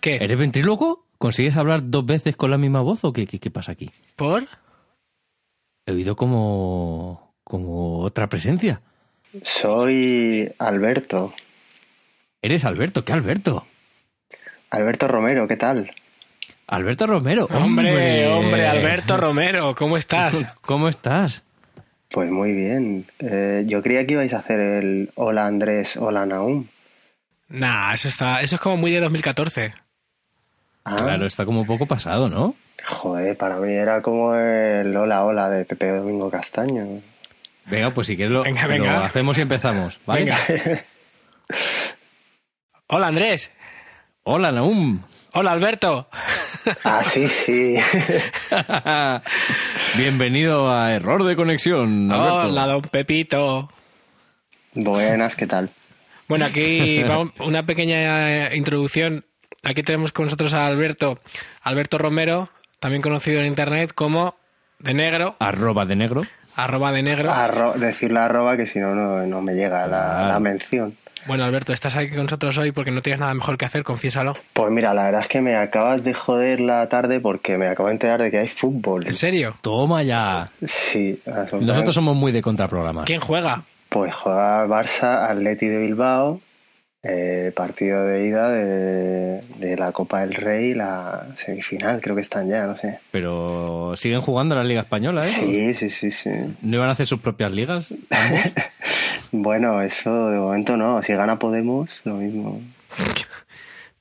¿Qué? ¿Eres ventríloco? ¿Consigues hablar dos veces con la misma voz o qué, qué, qué pasa aquí? ¿Por? He oído como. como otra presencia. Soy Alberto. Eres Alberto, ¿qué Alberto? Alberto Romero, ¿qué tal? Alberto Romero. Hombre, hombre, Alberto Romero, ¿cómo estás? ¿Cómo estás? Pues muy bien. Eh, yo creía que ibais a hacer el Hola Andrés, Hola Naum. Nah, eso está, eso es como muy de 2014. Ah, Claro, está como un poco pasado, ¿no? Joder, para mí era como el Hola Hola de Pepe Domingo Castaño. Venga, pues si quieres lo, Venga, lo venga. hacemos y empezamos, ¿vale? Venga. Hola Andrés. Hola, Naum. Hola Alberto. Ah, sí, sí. Bienvenido a Error de Conexión, Alberto. Hola don Pepito. Buenas, ¿qué tal? Bueno, aquí una pequeña introducción. Aquí tenemos con nosotros a Alberto, Alberto Romero, también conocido en internet como de negro, Arroba de negro. Arroba de negro. Arro- decirle arroba que si no, no, no me llega la, la mención. Bueno, Alberto, estás aquí con nosotros hoy porque no tienes nada mejor que hacer, confiésalo. Pues mira, la verdad es que me acabas de joder la tarde porque me acabo de enterar de que hay fútbol. ¿En serio? Toma ya. Sí. Nosotros somos muy de contraprograma. ¿Quién juega? Pues juega Barça, Atleti de Bilbao, eh, partido de ida de, de la Copa del Rey, la semifinal, creo que están ya, no sé. Pero siguen jugando en la Liga Española, ¿eh? Sí, sí, sí, sí. ¿No iban a hacer sus propias ligas? Bueno, eso de momento no. Si gana Podemos, lo mismo.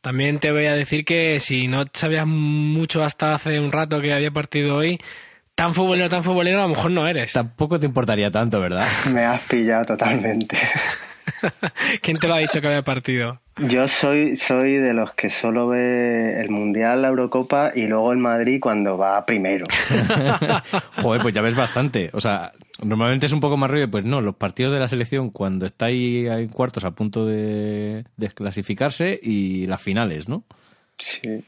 También te voy a decir que si no sabías mucho hasta hace un rato que había partido hoy, tan futbolero, tan futbolero, a lo mejor no eres. Tampoco te importaría tanto, ¿verdad? Me has pillado totalmente. ¿Quién te lo ha dicho que había partido? Yo soy, soy de los que solo ve el Mundial, la Eurocopa y luego el Madrid cuando va primero. Joder, pues ya ves bastante. O sea, normalmente es un poco más rollo, pues no, los partidos de la selección cuando está ahí en cuartos a punto de desclasificarse y las finales, ¿no? Sí.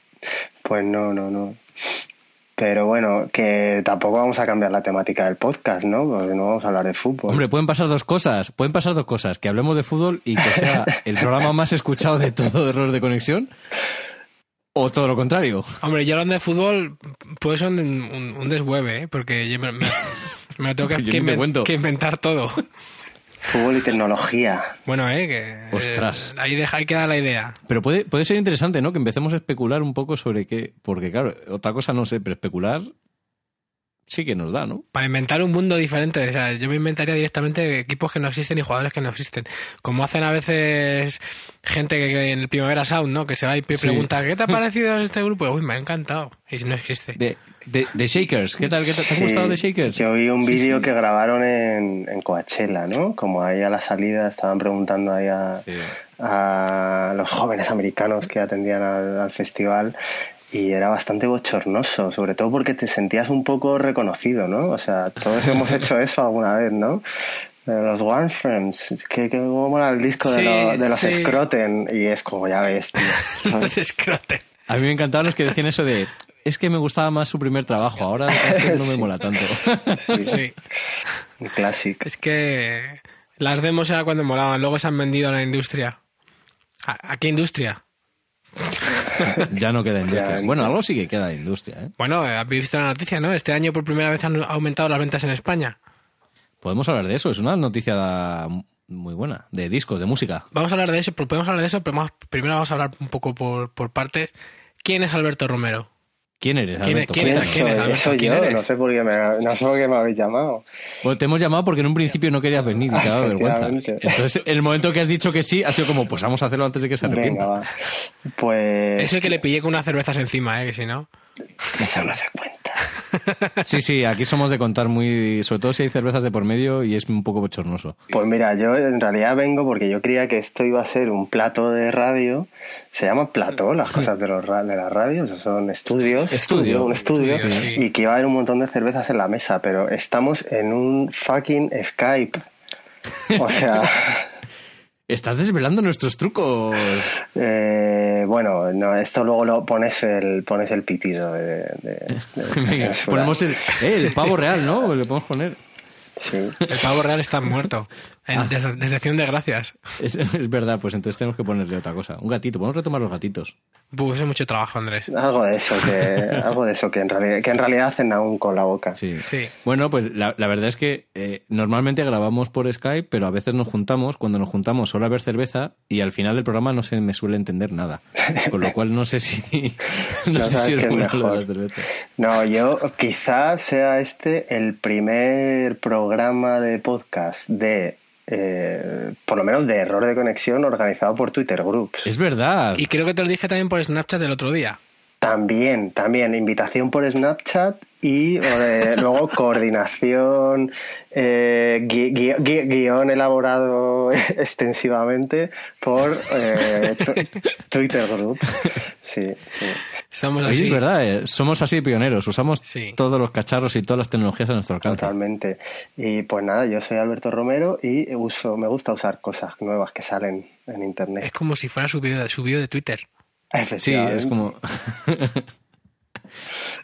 Pues no, no, no. Pero bueno, que tampoco vamos a cambiar la temática del podcast, ¿no? Porque no vamos a hablar de fútbol. Hombre, pueden pasar dos cosas. Pueden pasar dos cosas. Que hablemos de fútbol y que sea el programa más escuchado de todo error de conexión. O todo lo contrario. Hombre, yo hablando de fútbol, puede ser un, un, un deshueve, ¿eh? porque yo me, me- tengo que inventar todo. Fútbol y tecnología. Bueno, ¿eh? Que, Ostras. eh, ahí, deja, ahí queda la idea. Pero puede, puede ser interesante, ¿no? Que empecemos a especular un poco sobre qué. Porque, claro, otra cosa no sé, pero especular sí que nos da, ¿no? Para inventar un mundo diferente. O sea, yo me inventaría directamente equipos que no existen y jugadores que no existen. Como hacen a veces gente que, que en el Primavera Sound, ¿no? Que se va y Sí. pregunta, ¿qué te ha parecido este grupo? Uy, me ha encantado. Y si no existe. De, de, de Shakers. ¿Qué tal? ¿Qué tal? ¿Te ha Sí, gustado de Shakers? Yo vi un Sí, vídeo sí. que grabaron en, en Coachella, ¿no? Como ahí a la salida estaban preguntando ahí a, Sí. a los jóvenes americanos que atendían al, al festival y era bastante bochornoso, sobre todo porque te sentías un poco reconocido, ¿no? O sea, todos hemos hecho eso alguna vez, ¿no? Eh, Los One Friends, que, que mola el disco de, lo- de los sí. Scroten y es como ya ves, tío. Los escrotes. A mí me encantaban los que decían eso de. Es que me gustaba más su primer trabajo, ahora no me Sí. mola tanto. Sí, Sí. un clásico. Es que las demos era cuando molaban, luego se han vendido a la industria. ¿A, a qué industria? ya no queda industria. Ya, Bueno, algo sí que queda de industria, ¿eh? Bueno, habéis visto la noticia, ¿no? Este año por primera vez han aumentado las ventas en España. Podemos hablar de eso, es una noticia muy buena, de discos, de música. Vamos a hablar de eso, pero podemos hablar de eso, pero primero vamos a hablar un poco por, por partes. ¿Quién es Alberto Romero? ¿Quién eres, ¿Quién Alberto? ¿Quién ¿Quién es- quién es, soy? Alberto? Soy ¿Quién yo, eres? no sé por qué me, no sé por qué me habéis llamado. Pues te hemos llamado porque en un principio no querías venir y te daba vergüenza. Entonces, el momento que has dicho que sí, ha sido como, pues vamos a hacerlo antes de que se Venga, arrepienta. va. Pues Es el que le pillé con unas cervezas encima, ¿eh? Que si no... eso no se cuenta. Sí, sí, aquí somos de contar muy, sobre todo si hay cervezas de por medio y es un poco bochornoso. Pues mira, yo en realidad vengo porque yo creía que esto iba a ser un plato de radio. Se llama plato, las cosas de, los, de la radio, son estudios. Estudio. un estudio. Estudio, sí. Y que iba a haber un montón de cervezas en la mesa, pero estamos en un fucking Skype. O sea, Estás desvelando nuestros trucos. eh, bueno, no, esto luego lo pones el, pones el pitido de, de- de Venga, censura. ponemos el, eh, el pavo real, ¿no? Le podemos poner. Sí. El pavo real está muerto. En des- desde acción de gracias. Es, es verdad, pues entonces tenemos que ponerle otra cosa. Un gatito, podemos retomar los gatitos. Buf, eso es mucho trabajo, Andrés. Algo de eso que, algo de eso que en realidad, que en realidad hacen aún con la boca. Sí. Sí. Bueno, pues la, la verdad es que eh, normalmente grabamos por Skype, pero a veces nos juntamos. Cuando nos juntamos solo a ver cerveza y al final del programa no se me suele entender nada. Con lo cual no sé si, no No sé si es bueno mejor. la cerveza. No, yo quizás sea este el primer programa de podcast de, eh, por lo menos de error de conexión organizado por Twitter Groups. Es verdad. Y creo que te lo dije también por Snapchat el otro día. También, también, invitación por Snapchat y eh, luego coordinación, eh, gui- gui- gui- guion elaborado extensivamente por eh, Twitter Group. Sí, sí. Somos Oye, así. es verdad, eh, somos así pioneros. Usamos Sí. todos los cacharros y todas las tecnologías a nuestro alcance. Totalmente. Y pues nada, yo soy Alberto Romero y uso, me gusta usar cosas nuevas que salen en Es internet. como si fuera su video, su video de Twitter. Sí, es como.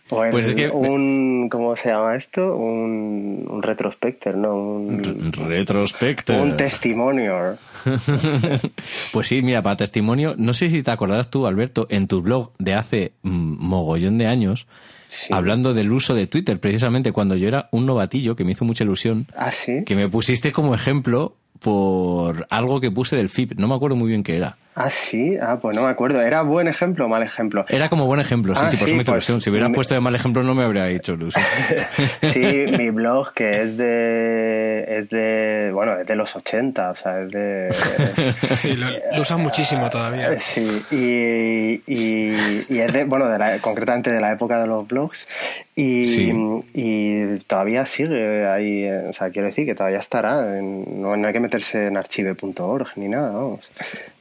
Pues, Pues es que- un, ¿cómo se llama esto? Un, un retrospector, ¿no? Un, Retrospecto. un testimonio. Pues sí, mira, para testimonio, no sé si te acordarás tú, Alberto, en tu blog de hace mm, mogollón de años, Sí. hablando del uso de Twitter, precisamente cuando yo era un novatillo, que me hizo mucha ilusión, Ah, sí. que me pusiste como ejemplo por algo que puse del FIP. No me acuerdo muy bien qué era. Ah, sí. Ah, pues no me acuerdo. ¿Era buen ejemplo o mal ejemplo? Era como buen ejemplo, sí, Ah, sí, por sí, eso me hizo pues, ilusión. Si hubieras me- puesto de mal ejemplo no me habría hecho ilusión. Sí, mi blog que es de es de bueno es de los 80, o sea es de es- Sí, lo, lo usan muchísimo todavía. sí y, y, y es de bueno de la, concretamente de la época de los blogs y, Sí. y todavía sigue ahí, eh, o sea quiero decir que todavía estará, en- no, no hay que meterse en archive.org ni nada, vamos.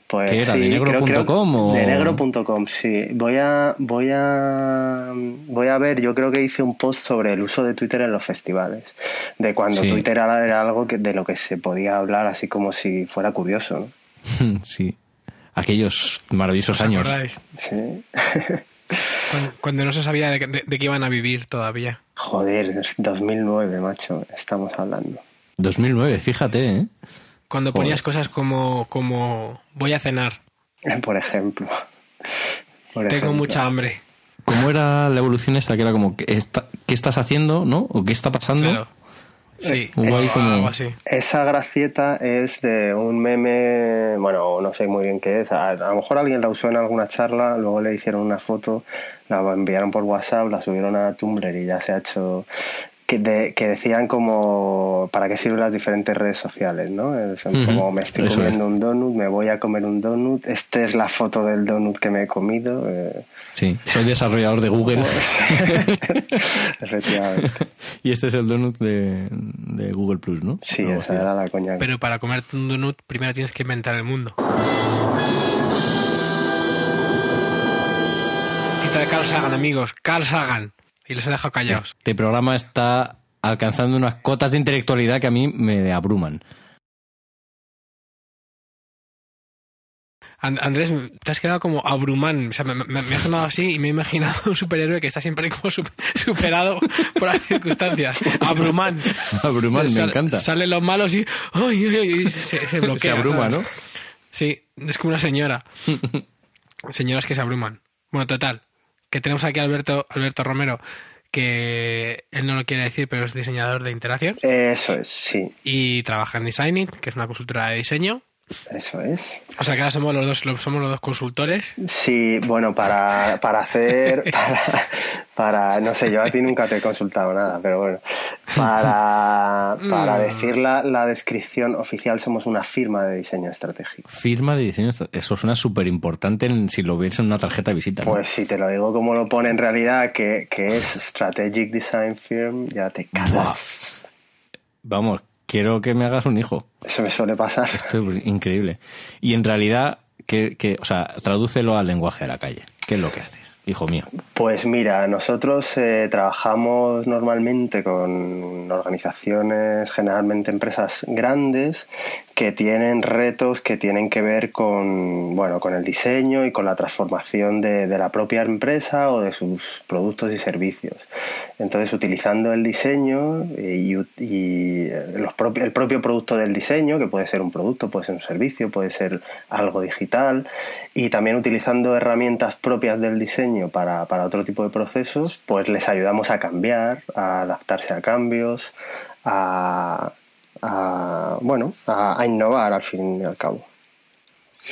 Pues ¿Qué era, sí, de negro creo- creo- punto com o- De negro.com, sí. Voy a, voy a, voy a ver, yo creo que hice un post sobre el uso de Twitter en los festivales. De cuando Sí. Twitter era, algo que, de lo que se podía hablar así como si fuera curioso, ¿no? sí. Aquellos maravillosos ¿Os años. Sí. Cuando, cuando no se sabía de, de- de qué iban a vivir todavía. Joder, 2009, macho, estamos hablando. 2009, fíjate, ¿eh? Cuando Joder. ponías cosas como, como voy a cenar, Por ejemplo. Por tengo ejemplo. mucha hambre. ¿Cómo era la evolución esta? Que era como, ¿qué, está- ¿qué estás haciendo? ¿No? ¿O qué está pasando? Claro. Sí, ahí o como- algo así. Esa gracieta es de un meme, bueno, no sé muy bien qué es. A, a lo mejor alguien la usó en alguna charla, luego le hicieron una foto, la enviaron por WhatsApp, la subieron a Tumblr y ya se ha hecho. Que, de- que decían como para qué sirven las diferentes redes sociales, ¿no? Ujú, como me estoy eso comiendo es. un donut, me voy a comer un donut, esta es la foto del donut que me he comido. eh, Sí, soy desarrollador de Google efectivamente. y este es el donut de, de Google Plus, ¿no? Sí, esa así. era la coña. Pero para comerte un donut primero tienes que inventar el mundo. Cita de Carl Sagan, amigos. Carl Sagan. Y los he dejado callados. Este programa está alcanzando unas cotas de intelectualidad que a mí me abruman. And- Andrés, te has quedado como abrumán. O sea, me, me- me ha sonado así y me he imaginado un superhéroe que está siempre como sup- superado por las circunstancias. Abrumán. Abruman, me encanta. Salen los malos y, ay, ay, ay, y se, se bloquea. Se abruma, ¿sabes? ¿no? Sí, es como una señora. Señoras que se abruman. Bueno, total. Que tenemos aquí a Alberto, Alberto Romero, que él no lo quiere decir, pero es diseñador de interacción Eso es, sí, y trabaja en Design It, que es una consultora de diseño. Eso es. O sea que ahora somos los dos, somos los dos consultores. Sí, bueno, para, para hacer, para, para, no sé, yo a ti nunca te he consultado nada, pero bueno, para, para Mm. decir la, la descripción oficial somos una firma de diseño estratégico. Firma de diseño, eso suena súper importante si lo ves en una tarjeta de visita. ¿no? Pues si te lo digo como lo pone en realidad, que, que es Strategic Design Firm, ya te cagas. Vamos, quiero que me hagas un hijo. Eso me suele pasar. Esto es increíble. Y en realidad, que, que, o sea, tradúcelo al lenguaje de la calle. ¿Qué es lo que haces, hijo mío? Pues mira, nosotros eh, trabajamos normalmente con organizaciones, generalmente empresas grandes, que tienen retos que tienen que ver con, bueno, con el diseño y con la transformación de, la propia empresa o de sus productos y servicios. Entonces, utilizando el diseño y, los el propio producto del diseño, que puede ser un producto, puede ser un servicio, puede ser algo digital, y también utilizando herramientas propias del diseño para, para otro tipo de procesos, pues les ayudamos a cambiar, a adaptarse a cambios, a a, bueno, a, innovar al fin y al cabo.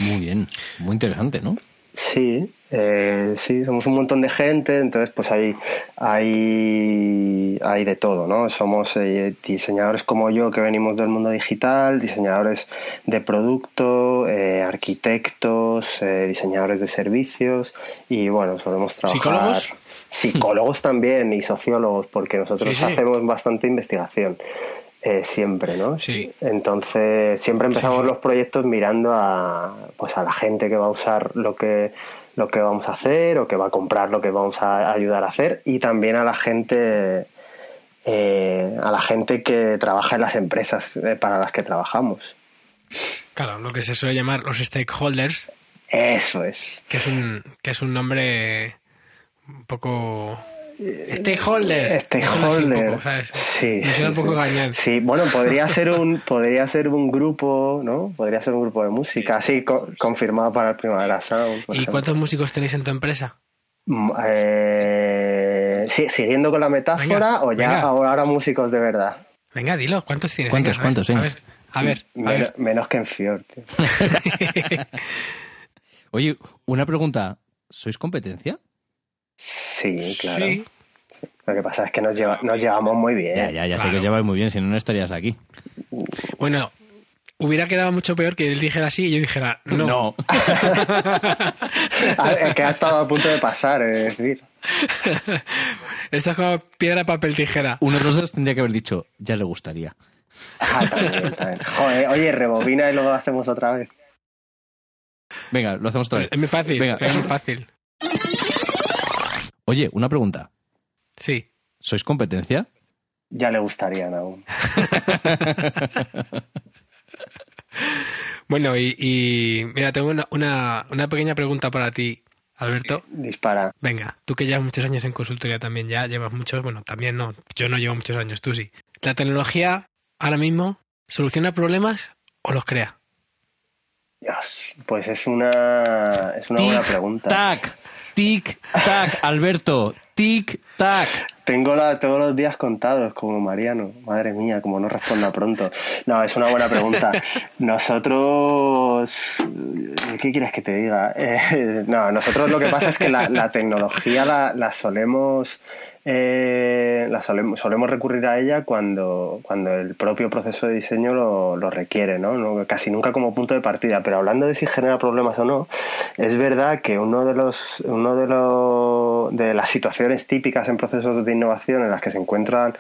Muy bien, muy interesante, ¿no? Sí, eh, sí, somos un montón de gente, entonces pues hay, hay, hay de todo, ¿no? Somos eh, diseñadores como yo que venimos del mundo digital, diseñadores de producto, eh, arquitectos, diseñadores de servicios y bueno, solemos trabajar... ¿Psicólogos? Psicólogos también y sociólogos porque nosotros hacemos bastante investigación. Eh, siempre, ¿no? Sí. Entonces, siempre empezamos los proyectos mirando a, pues a la gente que va a usar lo que, lo que vamos a hacer o que va a comprar lo que vamos a ayudar a hacer y también a la gente eh, a la gente que trabaja en las empresas eh, para las que trabajamos. Claro, lo que se suele llamar los stakeholders. Eso es. Que es un, que es un nombre un poco Stakeholder. Stakeholder. Sí. un poco Sí, bueno, podría ser un podría ser un grupo, ¿no? Podría ser un grupo de música, sí, confirmado para el Primavera Sound. ¿Y cuántos músicos tenéis en tu empresa? Mm, eh, sí, siguiendo con la metáfora o ya ahora músicos de verdad. Venga, dilo, ¿cuántos tienes? ¿Cuántos, cuántos? A ver, a ver, menos, que en Fjord. Oye, una pregunta, ¿sois competencia? Sí, claro. Lo que pasa es que nos, nos llevamos muy bien. Ya, ya, ya sé que os lleváis muy bien, si no, no estarías aquí. Bueno, hubiera quedado mucho peor que él dijera sí y yo dijera no. No. que ha estado a punto de pasar, es decir. Esto es como piedra, papel, tijera. Uno de los dos tendría que haber dicho, ya le gustaría. Ah, Joder, oye, rebobina y luego lo hacemos otra vez. Venga, lo hacemos otra vez. Es muy fácil, Venga. es muy fácil. Oye, una pregunta. Sí. ¿Sois competencia? Ya le gustaría aún. bueno, y, mira, tengo una, pequeña pregunta para ti, Alberto. Dispara. Venga, tú que llevas muchos años en consultoría también, ya llevas muchos, bueno, también no, yo no llevo muchos años, tú sí. ¿La tecnología ahora mismo soluciona problemas o los crea? Dios, pues es una, es una buena pregunta. Tac. Tic, tac, Alberto, tic, tac. Tengo la, todos los días contados, como Mariano. Madre mía, como no responda pronto. No, es una buena pregunta. Nosotros. ¿Qué quieres que te diga? Eh, no, nosotros lo que pasa es que la, tecnología la solemos eh, la solemos, recurrir a ella cuando, cuando el propio proceso de diseño lo, lo requiere, ¿no? Casi nunca como punto de partida. Pero hablando de si genera problemas o no, es verdad que uno de los, uno de los de las situaciones típicas en procesos de innovación en las que se encuentran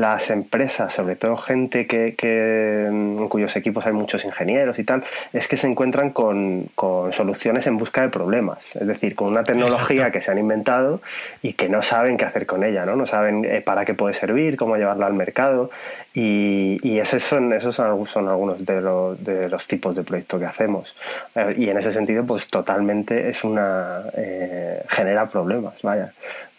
las empresas, sobre todo gente que, que, en cuyos equipos hay muchos ingenieros y tal, es que se encuentran con, con soluciones en busca de problemas. Es decir, con una tecnología que se han inventado y que no saben qué hacer con ella, ¿no? No saben eh, para qué puede servir, cómo llevarla al mercado. Y, y esos, son, esos son, algunos de los, de los tipos de proyectos que hacemos. Eh, y en ese sentido, pues totalmente es una. Eh, genera problemas, vaya.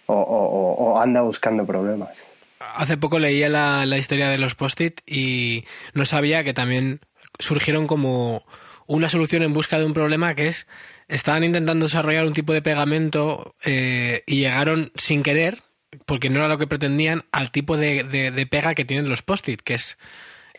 o, o anda buscando problemas hace poco leía la, la historia de los post-it y no sabía que también surgieron como una solución en busca de un problema que es estaban intentando desarrollar un tipo de pegamento eh, y llegaron sin querer porque no era lo que pretendían al tipo de, de, pega que tienen los post-it que es,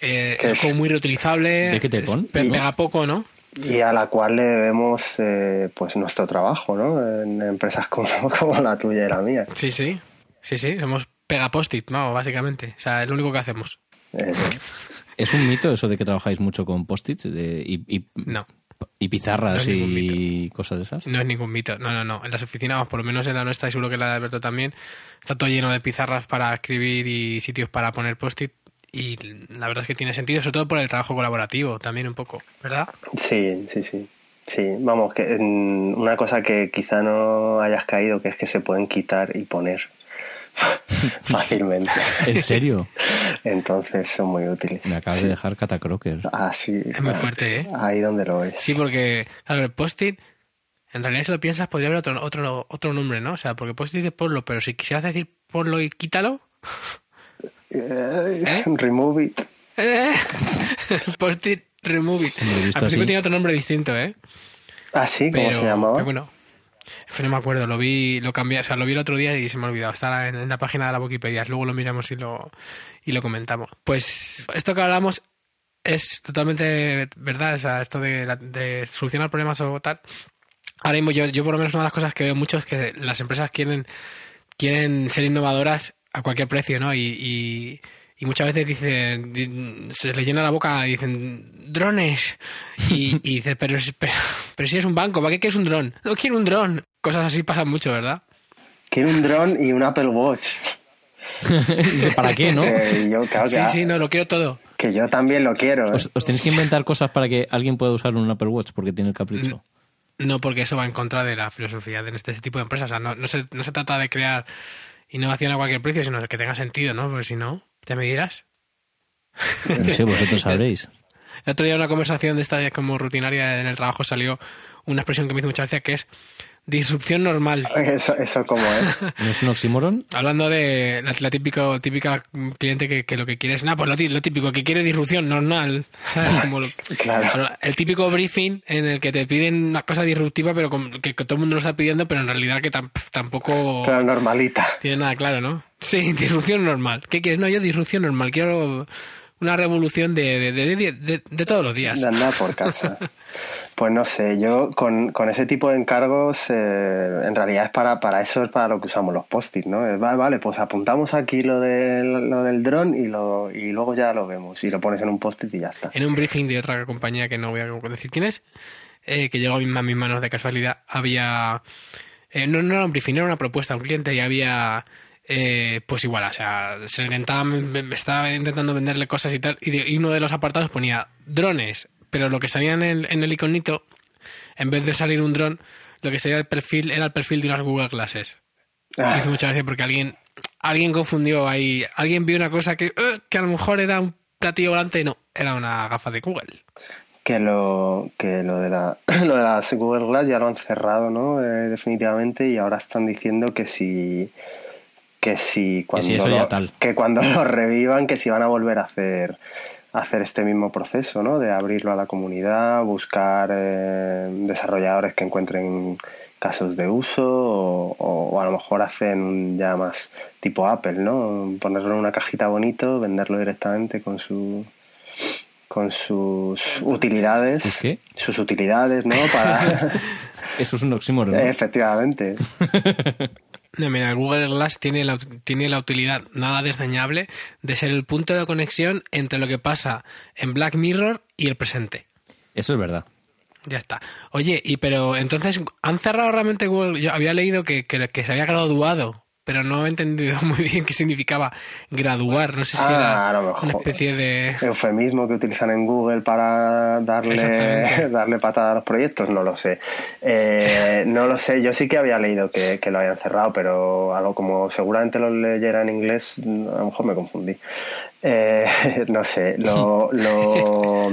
eh, es, como muy reutilizable ¿De qué te pon? pega poco no y a la cual le debemos eh, pues nuestro trabajo no en empresas como, como la tuya y la mía. Sí sí sí sí hemos pega post-it, ¿no? Básicamente. O sea, es lo único que hacemos. ¿Es un mito eso de que trabajáis mucho con post-its y, no. y pizarras y cosas de esas? No es ningún mito. No, no, no. En las oficinas, por lo menos en la nuestra y seguro que la de Alberto también, está todo lleno de pizarras para escribir y sitios para poner post-it. Y la verdad es que tiene sentido, sobre todo por el trabajo colaborativo también un poco, ¿verdad? Sí, sí, sí. Sí, vamos, que una cosa que quizá no hayas caído, que es que se pueden quitar y poner fácilmente. ¿En serio? Entonces son muy útiles. Me acabas de dejar catacroker. Ah, sí. Es muy fuerte, ¿eh? Ahí donde lo ves. Sí, porque, claro, el post-it, en realidad si lo piensas, podría haber otro, otro, otro nombre, ¿no? O sea, porque post-it es ponlo, pero si quisieras decir ponlo y quítalo, Eh, Remove it. eh, post-it, remove it. Al principio tiene otro nombre distinto, ¿eh? Ah, sí, ¿cómo Pero, se llamaba? pero bueno, no me acuerdo, lo vi, lo cambié, o sea, lo vi el otro día y se me ha olvidado. Está en, la página de la Wikipedia, luego lo miramos y lo, y lo comentamos. Pues esto que hablamos es totalmente verdad, o sea, esto de, de solucionar problemas o tal. Ahora mismo yo, yo por lo menos una de las cosas que veo mucho es que las empresas quieren, quieren ser innovadoras a cualquier precio, ¿no? Y, y, y muchas veces dicen, di- se les llena la boca y dicen, drones. Y, y dices, pero, pero, pero si es un banco, ¿para qué quieres un dron? No quiero un dron. Cosas así pasan mucho, ¿verdad? Quiero un dron y un Apple Watch. ¿Para qué, no? Eh, yo, claro que, Sí, sí, no, lo quiero todo. que yo también lo quiero. ¿eh? Os, os tenéis que inventar cosas para que alguien pueda usar un Apple Watch porque tiene el capricho. No, porque eso va en contra de la filosofía de este tipo de empresas. O sea, no, no, se, no se trata de crear innovación a cualquier precio, sino de que tenga sentido, ¿no? Porque si no, ya me dirás. No sé, vosotros sabréis. El otro día en una conversación de esta como rutinaria en el trabajo salió una expresión que me hizo mucha gracia que es disrupción normal. Eso, eso como es. ¿No es un oxímoron? Hablando de la, la típico, típica cliente que, que lo que quiere es, nada, pues lo, tí- lo típico, que quiere disrupción normal. Como lo- Claro. El típico briefing en el que te piden una cosa disruptiva, pero con- que, que todo el mundo lo está pidiendo, pero en realidad que tam- tampoco Pero normalita. tiene nada claro, ¿no? Sí, disrupción normal. ¿Qué quieres? No, yo disrupción normal. Quiero una revolución de, de, todos los días. De andar por casa. Pues no sé, yo con, con ese tipo de encargos, eh, en realidad es para, para eso es para lo que usamos los post-it, ¿no? Vale, vale, pues apuntamos aquí lo, de, lo del dron y, lo, y luego ya lo vemos. Y lo pones en un post-it y ya está. en un briefing de otra compañía que no voy a decir quién es, eh, que llegó a mis, a mis manos de casualidad, había... eh, no, no era un briefing, era una propuesta a un cliente y había... eh, pues igual, o sea, se intentaba, estaba intentando venderle cosas y tal, y, de- y uno de los apartados ponía drones, pero lo que salía en el, en el iconito, en vez de salir un dron, lo que salía el perfil era el perfil de unas Google Glasses. Me Ah, hizo mucha gracia porque alguien, alguien confundió ahí, alguien vio una cosa que, eh, que a lo mejor era un platillo volante y no, era una gafa de Google. que lo, que lo de, la, lo de las Google Glass ya lo han cerrado, ¿no? Eh, definitivamente, y ahora están diciendo que si que si cuando si eso ya lo, tal. que cuando lo revivan que si van a volver a hacer hacer este mismo proceso, ¿no? De abrirlo a la comunidad, buscar eh, desarrolladores que encuentren casos de uso o, o- a lo mejor hacen un ya más tipo Apple, ¿no? Ponerlo en una cajita bonito, venderlo directamente con su con sus utilidades, ¿Sus qué? sus utilidades, ¿no? Para Eso es un oxímoron. ¿no? efectivamente. No, mira, el Google Glass tiene la, tiene la utilidad nada desdeñable de ser el punto de conexión entre lo que pasa en Black Mirror y el presente. Eso es verdad. Ya está. Oye, y pero entonces, ¿han cerrado realmente Google? Yo había leído que, que, que se había graduado, pero no he entendido muy bien qué significaba graduar. No sé si Ah, era mejor. una especie de... eufemismo que utilizan en Google para darle, darle patada a los proyectos, no lo sé. Eh, no lo sé, yo sí que había leído que, que lo habían cerrado, pero algo como seguramente lo leyera en inglés, a lo mejor me confundí. Eh, no sé, lo, lo,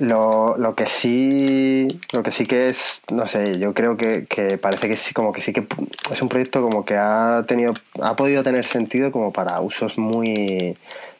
lo, lo que sí lo que sí que es no sé yo creo que, que parece que sí como que sí que es un proyecto como que ha tenido ha podido tener sentido como para usos muy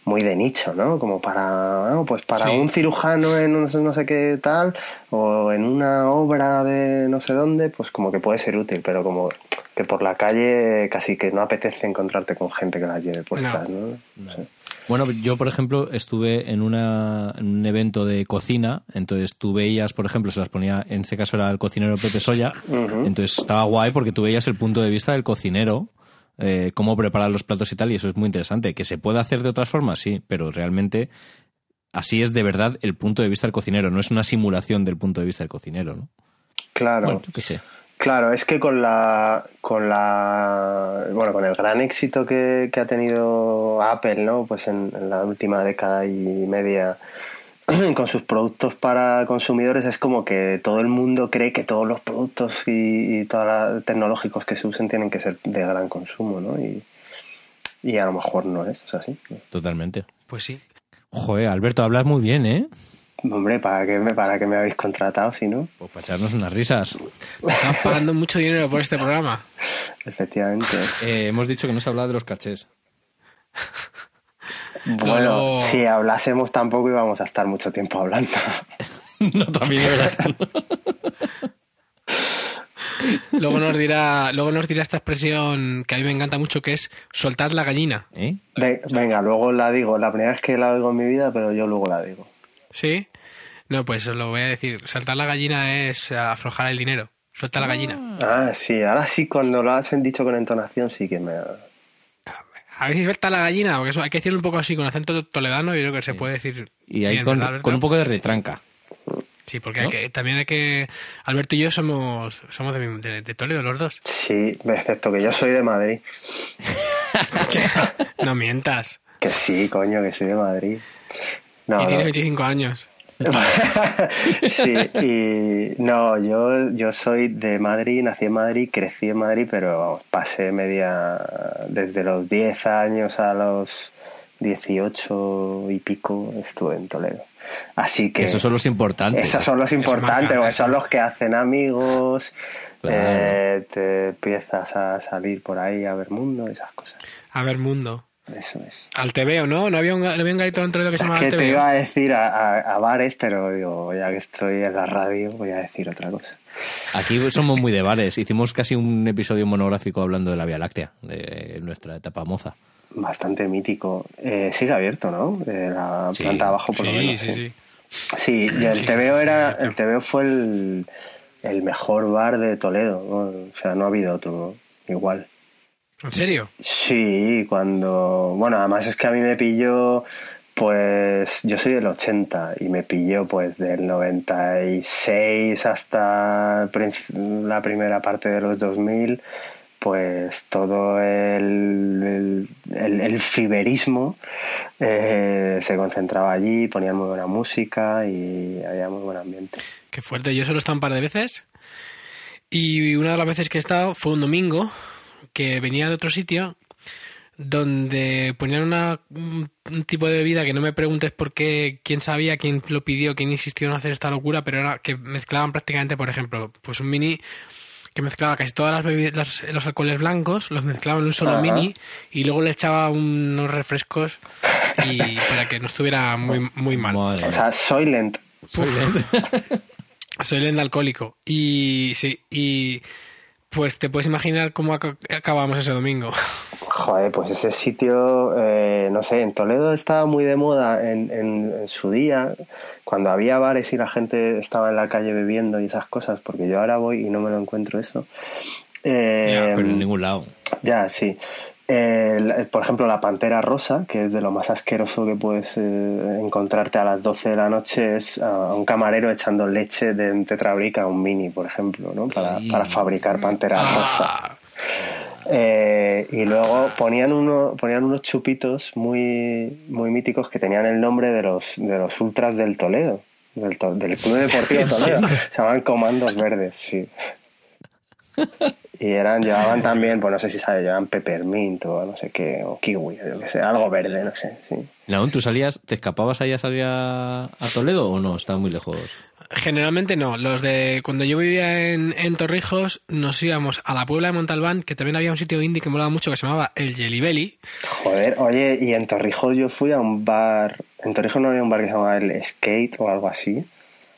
muy de nicho no como para no, pues para Sí. un cirujano en un no sé qué tal o en una obra de no sé dónde pues como que puede ser útil pero como que por la calle casi que no apetece encontrarte con gente que las lleve puestas no, No sé. Bueno, yo, por ejemplo, estuve en, una, en un evento de cocina, entonces tú veías, por ejemplo, se las ponía, en este caso era el cocinero Pepe Soya, entonces estaba guay porque tú veías el punto de vista del cocinero, eh, cómo preparar los platos y tal, y eso es muy interesante. Que se puede hacer de otras formas, sí, pero realmente así es de verdad el punto de vista del cocinero, no es una simulación del punto de vista del cocinero, ¿no? claro Bueno, yo qué sé. Claro, es que con la con la bueno con el gran éxito que, que ha tenido Apple, ¿no? Pues en, en la última década y media con sus productos para consumidores es como que todo el mundo cree que todos los productos y, y todos los tecnológicos que se usen tienen que ser de gran consumo, ¿no? Y, y a lo mejor no es, es así. Totalmente. Pues sí. Joder, Alberto, hablas muy bien, ¿eh? Hombre, ¿para qué me, para qué me habéis contratado si no? Pues para echarnos unas risas. Estamos pagando mucho dinero por este programa. Efectivamente. Eh, hemos dicho que no se habla de los cachés. Bueno, si hablásemos tampoco íbamos a estar mucho tiempo hablando. no, también es verdad. Luego nos dirá, luego nos dirá esta expresión que a mí me encanta mucho que es soltad la gallina. ¿Eh? Ve- Venga, luego la digo. La primera vez que la oigo en mi vida, pero yo luego la digo. ¿Sí? No, pues os lo voy a decir. Saltar la gallina es aflojar el dinero. Suelta la gallina. Ah, sí, ahora sí, cuando lo has dicho con entonación, sí que me. A ver si suelta la gallina, porque eso hay que decirlo un poco así, con acento toledano, yo creo que se puede decir. Y ahí bien, con, ¿verdad, Alberto? con un poco de retranca. Sí, porque ¿no? hay que- también hay que. Alberto y yo somos, somos de, mi- de- de Toledo, los dos. Sí, excepto que yo soy de Madrid. No mientas. Que sí, coño, que soy de Madrid. No, y tiene no. 25 años. sí, y no, yo, yo soy de Madrid, nací en Madrid, crecí en Madrid, pero vamos, pasé media desde los 10 años a los 18 y pico estuve en Toledo. Así que esos son los importantes. esos son los importantes, porque son los que hacen amigos, Claro. eh, te empiezas a salir por ahí a ver mundo, esas cosas. A ver, mundo. Eso es. Al TVO, ¿no? ¿No había un, no había un garito en Toledo que se Es llamaba que te TVO? iba a decir a, a- a bares, pero digo, ya que estoy en la radio, voy a decir otra cosa. Aquí somos muy de bares. Hicimos casi un episodio monográfico hablando de la Vía Láctea, de nuestra etapa moza. Bastante mítico. Eh, sigue abierto, ¿no? De la Sí, planta de abajo, por lo menos. sí, sí. Sí, y el Sí, sí, sí, era, sí. el TVO fue el, el mejor bar de Toledo, ¿no? O sea, no ha habido otro igual. ¿En serio? Sí, cuando... Bueno, además es que a mí me pilló, pues yo soy del 80 y me pilló pues del 96 hasta la primera parte de los 2000, pues todo el, el, el- el fiberismo eh, se concentraba allí, ponían muy buena música y había muy buen ambiente. Qué fuerte. Yo solo he estado un par de veces. Y una de las veces que he estado fue un domingo que venía de otro sitio donde ponían una, un, tipo de bebida que no me preguntes por qué, quién sabía, quién lo pidió, quién insistió en hacer esta locura, pero era que mezclaban prácticamente, por ejemplo, pues un mini que mezclaba casi todas las bebidas, las- los alcoholes blancos, los mezclaba en un solo Ajá. mini y luego le echaba unos refrescos y para que no estuviera muy, muy mal. Madre O sea, Soylent. Soy lenda alcohólico. Y sí, y pues te puedes imaginar cómo ac- acabamos ese domingo. Joder, pues ese sitio, eh, no sé, en Toledo estaba muy de moda en, en- en su día, cuando había bares y la gente estaba en la calle bebiendo y esas cosas, porque yo ahora voy y no me lo encuentro eso. Eh, Ya, pero en ningún lado. ya, sí. El- por ejemplo, la pantera rosa, que es de lo más asqueroso que puedes eh, encontrarte a las 12 de la noche, es a un camarero echando leche de un tetrabric a un mini, por ejemplo, ¿no? Para, fabricar pantera rosa. Ah, Eh, y luego ponían, uno, ponían unos chupitos muy, muy míticos que tenían el nombre de los, de los ultras del Toledo, del, To- del Club Deportivo Toledo. Se llamaban Comandos Verdes, sí. Y eran, llevaban también, pues no sé si sabes, llevaban peppermint o no sé qué, o kiwi, yo sé, algo verde, no sé, sí. Naón, ¿tú salías, te escapabas ahí a salir a, a Toledo o no? Estaba muy lejos. generalmente no. Los de cuando yo vivía en, en Torrijos, nos íbamos a la Puebla de Montalbán, que también había un sitio indie que me molaba mucho que se llamaba El Jelly Belly. Joder, oye, y en Torrijos yo fui a un bar, en Torrijos no había un bar que se llamaba el Skate o algo así.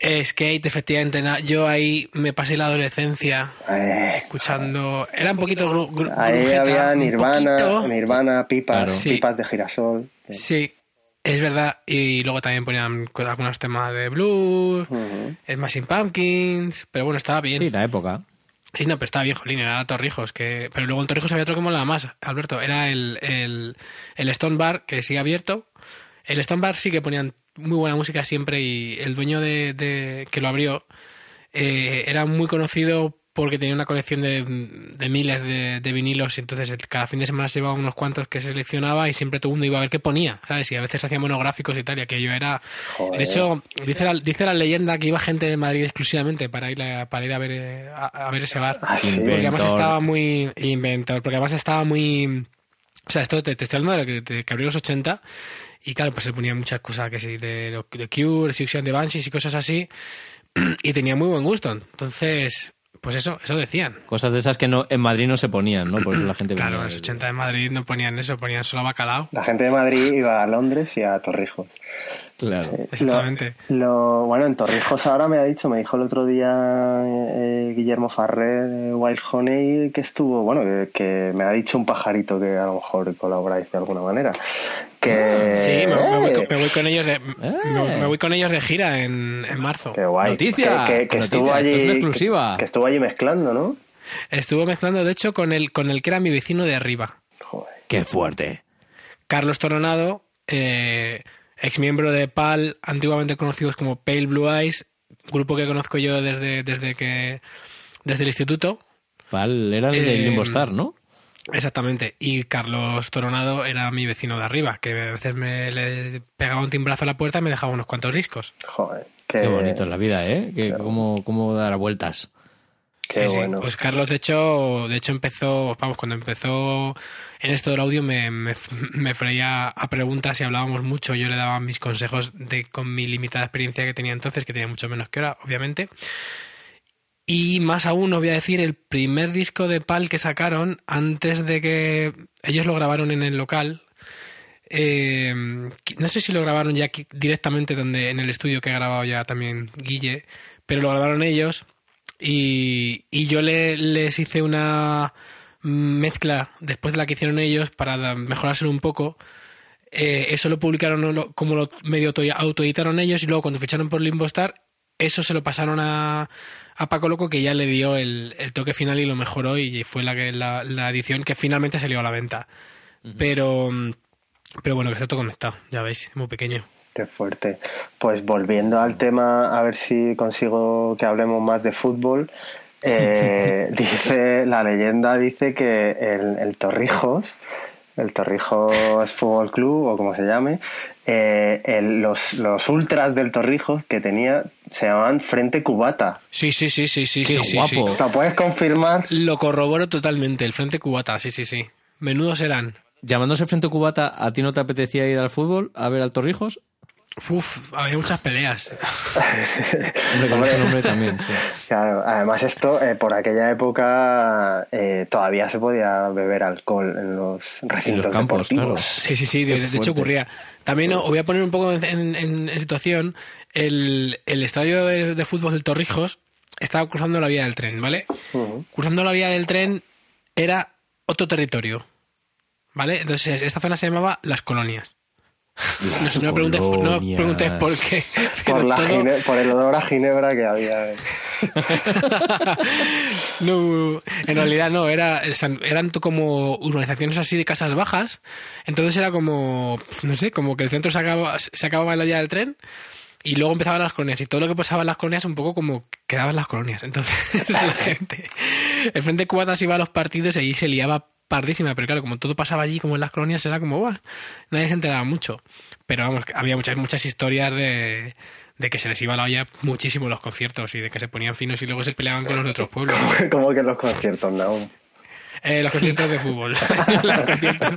Eh, Skate, efectivamente, yo ahí me pasé la adolescencia Eh, escuchando. Era un poquito. gru- gru- Ahí grujeta, había un Nirvana, poquito. Nirvana, pipas, Claro. Sí. pipas de girasol. Sí, es verdad. Y luego también ponían algunos temas de blues, Ujú. Smashing Pumpkins, pero bueno, estaba bien. Sí, la época. Sí, no, pero estaba bien, Jolín, era Torrijos. Que... Pero luego en Torrijos había otro que molaba más, Alberto. Era el, el, el Stone Bar, que sigue abierto. El Stone Bar sí que ponían muy buena música siempre y el dueño de, de- que lo abrió eh, era muy conocido porque tenía una colección de, de miles de, de vinilos y entonces el- cada fin de semana se llevaba unos cuantos que seleccionaba y siempre todo el mundo iba a ver qué ponía, ¿sabes? Y a veces hacía monográficos y tal, y aquello era... Joder. De hecho, dice la, dice la leyenda que iba gente de Madrid exclusivamente para ir a, para ir a ver, eh, a, a ver ese bar. Ah, sí. Porque además estaba muy inventor, porque además estaba muy O sea, esto te, te estoy hablando de, lo que, de que abrió los 80 y claro, pues se ponían muchas cosas que sí, de, lo- de Cure, Suction de Banshees y cosas así y tenía muy buen gusto. Entonces, pues eso, eso decían. Cosas de esas que no en Madrid no se ponían, ¿no? Por eso la gente Claro, en los de- 80 de Madrid no ponían eso, ponían solo bacalao. La gente de Madrid iba a Londres y a Torrijos. Claro. Sí. Exactamente. Lo, lo- bueno, en Torrijos ahora me ha dicho, me dijo el otro día eh, Guillermo Farré de Wild Honey que estuvo, bueno, que, que me ha dicho un pajarito que a lo mejor colaboráis de alguna manera. Que, Sí, me, me voy, ¡Eh! con- me voy con ellos de me, me voy con ellos de gira en, en marzo. Qué guay. Noticia, Que, que- que noticia, estuvo esto allí. es una exclusiva. Que, que estuvo allí mezclando, ¿no? Estuvo mezclando, de hecho, con el, con el que era mi vecino de arriba. Joder. Qué fuerte. Carlos Toronado, eh, ex miembro de PAL, antiguamente conocidos como Pale Blue Eyes, grupo que conozco yo desde, desde que desde el instituto. Pal, era el de Eh, Limbo Star, ¿no? Exactamente. Y Carlos Toronado era mi vecino de arriba, que a veces me le pegaba un timbrazo a la puerta y me dejaba unos cuantos discos. Joder. Qué bonito es la vida, ¿eh? Que cómo, cómo dar vueltas. Qué Sí, sí. bueno. Pues Carlos, de hecho, de hecho empezó, vamos, cuando empezó en esto del audio me, me, me freía a preguntas y hablábamos mucho. Yo le daba mis consejos de con mi limitada experiencia que tenía entonces, que tenía mucho menos que ahora, obviamente. Y más aún, os voy a decir, el primer disco de Pal que sacaron antes de que ellos lo grabaron en el local. eh, no sé si lo grabaron ya directamente donde en el estudio que ha grabado ya también Guille, pero lo grabaron ellos y, y yo le, les hice una mezcla después de la que hicieron ellos para mejorárselo un poco. Eh, eso lo publicaron como lo medio auto- autoeditaron ellos y luego cuando ficharon por Limbo Star, eso se lo pasaron a, a Paco Loco que ya le dio el, el toque final y lo mejoró y fue la, que- la, la edición que finalmente salió a la venta. Pero pero bueno, que está todo conectado, ya veis, es muy pequeño. Qué fuerte. Pues volviendo al tema, a ver si consigo que hablemos más de fútbol. eh, dice la leyenda dice que el, el Torrijos, el Torrijos Fútbol Club o como se llame, eh, el- los, los ultras del Torrijos que tenía se llamaban Frente Cubata. Sí, sí, sí, sí, sí, Qué sí, sí, guapo. sí. ¿Lo puedes confirmar? Lo corroboro totalmente, el Frente Cubata, sí, sí, sí. Menudos eran. Llamándose Frente Cubata, ¿a ti no te apetecía ir al fútbol a ver al Torrijos? Uf, había muchas peleas. Hombre, con ese nombre también, sí. Claro, además esto, eh, por aquella época eh, todavía se podía beber alcohol en los recintos campos, deportivos. Sí, sí, sí, de, de hecho ocurría. También os voy a poner un poco en, en- en- en situación. El, el estadio de, de fútbol del Torrijos estaba cruzando la vía del tren, ¿vale? Cruzando la vía del tren era otro territorio, ¿vale? Entonces esta zona se llamaba Las Colonias. No, no, preguntes, no Colonias. preguntes por qué. Por, la todo- gine- por el olor a ginebra que había. no, en realidad no, era, eran como urbanizaciones así de casas bajas. Entonces era como, no sé, como que el centro se acababa, se acababa en la vía del tren y luego empezaban las colonias. Y todo lo que pasaba en las colonias un poco como quedaba en las colonias. Entonces la gente, el Frente Cubata se iba a los partidos y allí se liaba pardísima. Pero claro, como todo pasaba allí como en las colonias, era como, "Buah", nadie se enteraba mucho. Pero vamos, había muchas, muchas historias de de que se les iba la olla muchísimo los conciertos y de que se ponían finos y luego se peleaban con los de otros pueblos. Como que los conciertos, ¿no? Eh, los conciertos de fútbol. los conciertos,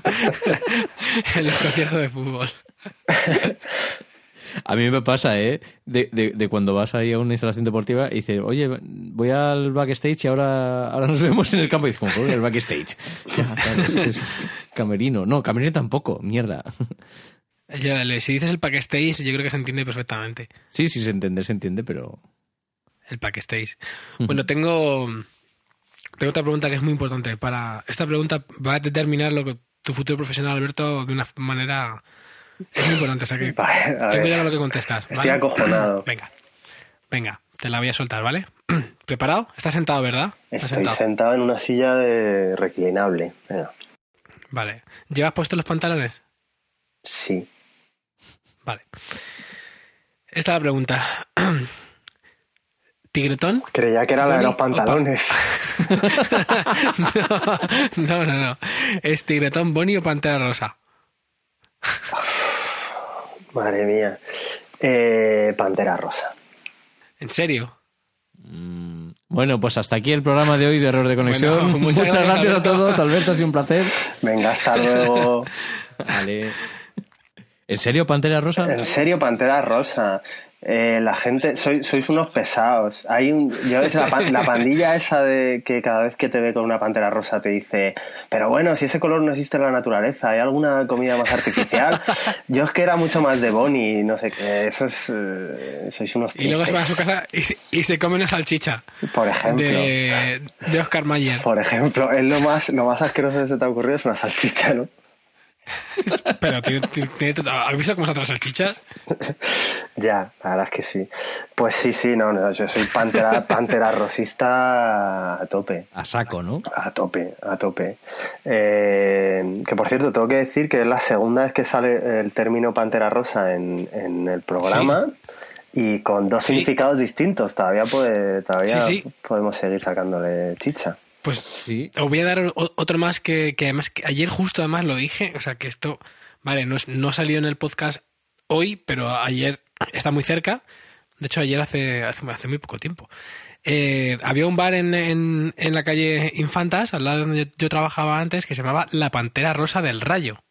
los conciertos de fútbol. A mí me pasa, ¿eh? De, de, de cuando vas ahí a una instalación deportiva y dices, oye, voy al backstage y ahora, ahora nos vemos en el campo. Y dices, ¿cómo al backstage? Ya, claro, es- es camerino. No, camerino tampoco, mierda. Le- si dices el backstage, yo creo que se entiende perfectamente. Sí, sí, se entiende, se entiende, pero... El backstage. Bueno, tengo, tengo otra pregunta que es muy importante. para Esta pregunta va a determinar lo que tu futuro profesional, Alberto, de una manera... Es muy importante. O sea que Vale, a tengo ver. ya lo que contestas. Estoy acojonado. Venga, venga, te la voy a soltar, ¿vale? ¿Preparado? Estás sentado, ¿verdad? Estás Estoy sentado en una silla de reclinable. Venga. Vale. ¿Llevas puestos los pantalones? Sí. Vale. Esta es la pregunta. ¿Tigretón? Creía que era la de los pantalones. no, no, no. ¿Es tigretón, boni o pantera rosa? Madre mía. Eh, Pantera rosa. ¿En serio? mm, Bueno, pues hasta aquí el programa de hoy de Error de Conexión. Bueno, muchas, muchas gracias, gracias, a todos. Alberto, ha sido un placer. Venga, hasta luego. Vale. ¿En serio, Pantera Rosa? En serio, Pantera Rosa. Eh, la gente, sois, sois unos pesados. Hay un, yo ves la, pan- la pandilla esa de que cada vez que te ve con una pantera rosa te dice, pero bueno, si ese color no existe en la naturaleza, ¿hay alguna comida más artificial? Yo es que era mucho más de Bonnie, no sé qué, eso es, eh, sois unos Y luego se va a su tristes. casa y se, y se come una salchicha Por ejemplo. de, de Oscar Mayer. Por ejemplo, es lo más, lo más asqueroso que se te ha ocurrido es una salchicha, ¿no? Pero tiene, tiene- ¿has visto cómo se las salchichas? Ya, la verdad es que sí. Pues sí, sí, no, no yo soy pantera, pantera rosista a tope. A saco, ¿no? A tope, a tope. Eh, que por cierto, tengo que decir que es la segunda vez que sale el término pantera rosa en, en el programa y con dos Sí. significados distintos. Todavía, puede, todavía Sí, sí. podemos seguir sacándole chicha. Pues Sí. os voy a dar otro más que, que además que ayer justo además lo dije, o sea que esto, vale, no, es- no ha salido en el podcast hoy, pero ayer está muy cerca. De hecho, ayer hace, hace, hace muy poco tiempo. Eh, había un bar en, en, en la calle Infantas, al lado de donde yo, yo trabajaba antes, que se llamaba La Pantera Rosa del Rayo.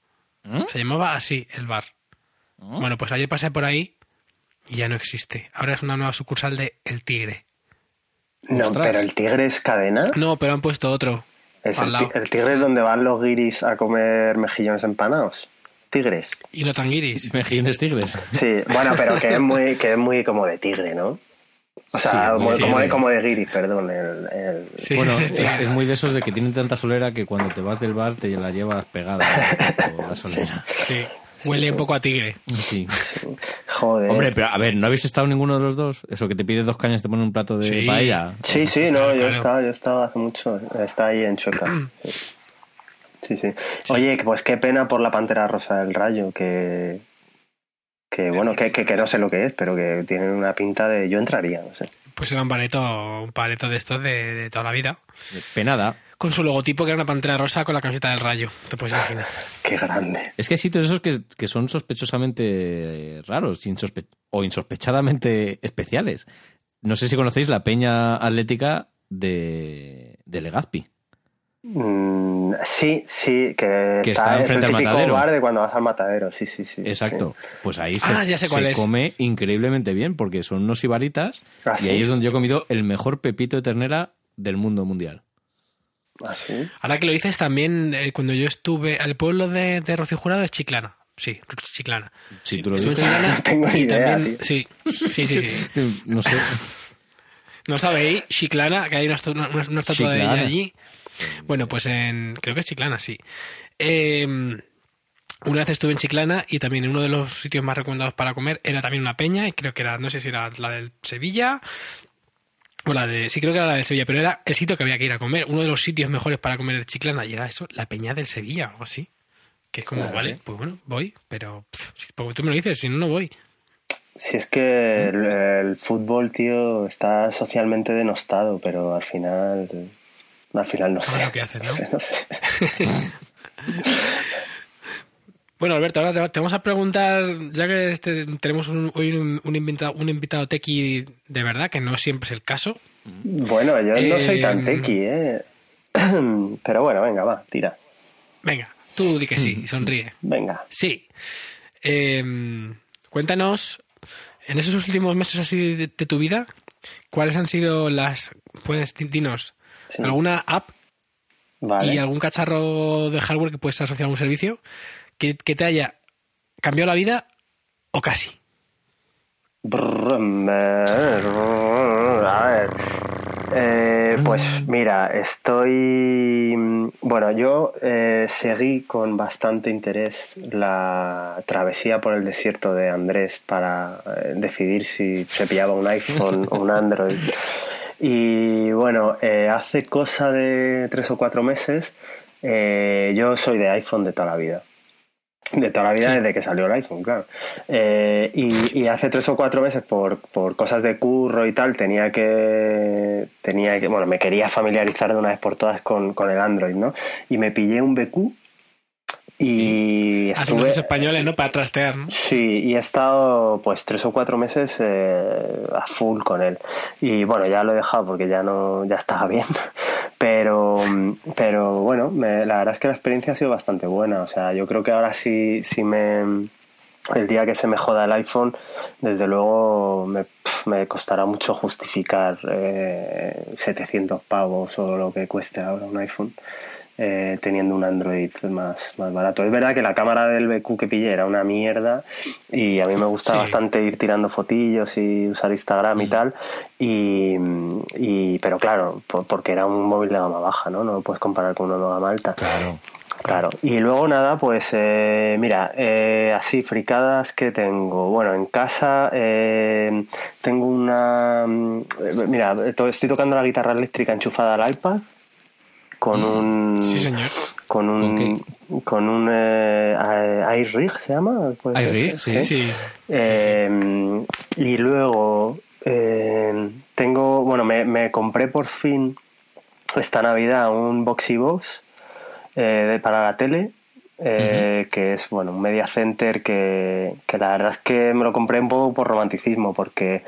¿Mm? Se llamaba así el bar. Bueno, pues ayer pasé por ahí y ya no existe. Ahora es una nueva sucursal de El Tigre. No, Ostras. pero el tigre es cadena. No, pero han puesto otro. Es al el, el tigre es donde van los guiris a comer mejillones empanados. Tigres. Y no tan guiris. Mejillones tigres. Sí, bueno, pero que es muy, que es muy como de tigre, ¿no? O sea, Sí, como, de, como de guiris, perdón. El, el- Sí. Bueno, es, es muy de esos de que tienen tanta solera que cuando te vas del bar te la llevas pegada la solera. Sí. Huele un poco a tigre. Sí. Joder. Hombre, pero a ver, ¿no habéis estado ninguno de los dos? Eso que te pides dos cañas te pone un plato de Sí. paella. Sí, sí, no, Claro, yo claro. he estado, yo he estado hace mucho. Está ahí en Chueca. Sí. Sí, sí. Oye, pues qué pena por la pantera rosa del rayo, que. Que bueno, que, que, que no sé lo que es, pero que tienen una pinta de. Yo entraría, no sé. Pues era un pareto, un pareto de estos de, de toda la vida. Penada. Con su logotipo que era una pantera rosa con la camiseta del rayo. Te puedes imaginar. Qué grande. Es que hay sitios esos que, que son sospechosamente raros insospe- o insospechadamente especiales. No sé si conocéis la peña atlética de, de Legazpi. Mm, sí, sí, que, Que está, está es el enfrente al matadero. bar de cuando vas al matadero, sí, sí, sí. Exacto. Pues ahí se, Ah, se come increíblemente bien porque son unos ibaritas Ah, y sí. ahí es donde yo he comido el mejor pepito de ternera del mundo mundial. Sí. ¿Ah, sí? Ahora que lo dices, también eh, cuando yo estuve al pueblo de, de Rocío Jurado es Chiclana. Sí, Chiclana. Si tú lo Estuve en dices. Chiclana No tengo ni y idea, también. Sí, sí, sí, sí. No sé. ¿No sabéis? Chiclana, que hay una, estu- una- una estatua de ella allí. Bueno, pues en. Creo que es Chiclana, sí. Eh, una vez estuve en Chiclana y también en uno de los sitios más recomendados para comer era también una peña, y creo que era, no sé si era la del Sevilla o la de. Sí, creo que era la de Sevilla, pero era el sitio que había que ir a comer. Uno de los sitios mejores para comer de Chiclana y era eso, la peña del Sevilla, o algo así. Que es como, Vale. pues bueno, voy, pero. pff, porque tú me lo dices, si no, no voy. Si es que el, el fútbol, tío, está socialmente denostado, pero al final. Al final no sé. lo que hacen, ¿no? sé, no sé. Bueno, Alberto, ahora te, vamos a preguntar, ya que este- tenemos un- hoy un, un invitado, un invitado tequi de verdad, que no siempre es el caso. Bueno, yo no soy tan Eh, tequi, ¿eh? Pero bueno, venga, va, tira. Venga, tú di que sí, y sonríe. Venga. Sí. Eh, cuéntanos, en esos últimos meses así de, de tu vida, ¿cuáles han sido las, puedes, dinos, Sí. alguna app Vale. y algún cacharro de hardware que puedes asociar a un servicio que, que te haya cambiado la vida o casi? A ver. Eh, pues mira, estoy. Bueno, yo eh, seguí con bastante interés la travesía por el desierto de Andrés para eh, decidir si se pillaba un iPhone o un Android. Y bueno, hace cosa de tres o cuatro meses, yo soy de iPhone de toda la vida. De toda la vida Sí. desde que salió el iPhone, claro. Eh, y, y hace tres o cuatro meses, por, por cosas de curro y tal, tenía que. tenía que. Bueno, me quería familiarizar de una vez por todas con, con el Android, ¿no? Y me pillé un BQ Y estuve... españoles, ¿no? Para trastear, ¿no? Sí, y he estado pues tres o cuatro meses eh, a full con él. Y bueno, ya lo he dejado porque ya no ya estaba bien. Pero, pero bueno, la verdad es que la experiencia ha sido bastante buena. O sea, yo creo que ahora sí, sí me... El día que se me joda el iPhone, desde luego me, me costará mucho justificar eh, 700 pavos o lo que cueste ahora un iPhone. Eh, teniendo un Android más, más barato. Es verdad que la cámara del BQ que pillé era una mierda y a mí me gusta bastante ir tirando fotillos y usar Instagram y mm. tal. Y, pero claro, porque era un móvil de gama baja, ¿no? No lo puedes comparar con uno de gama alta. Claro. Claro, y luego nada, pues eh, mira, eh, así fricadas que tengo. Bueno, en casa tengo una. Mm, mira, estoy tocando la guitarra eléctrica enchufada al iPad con mm. un sí señor. con un ¿Con, un eh, iRig se llama iRig sí sí, eh, y luego eh, tengo bueno me, me, compré por fin esta navidad un Boxy Box eh, para la tele eh, que es bueno un media center que, que la verdad es que me lo compré un poco por romanticismo porque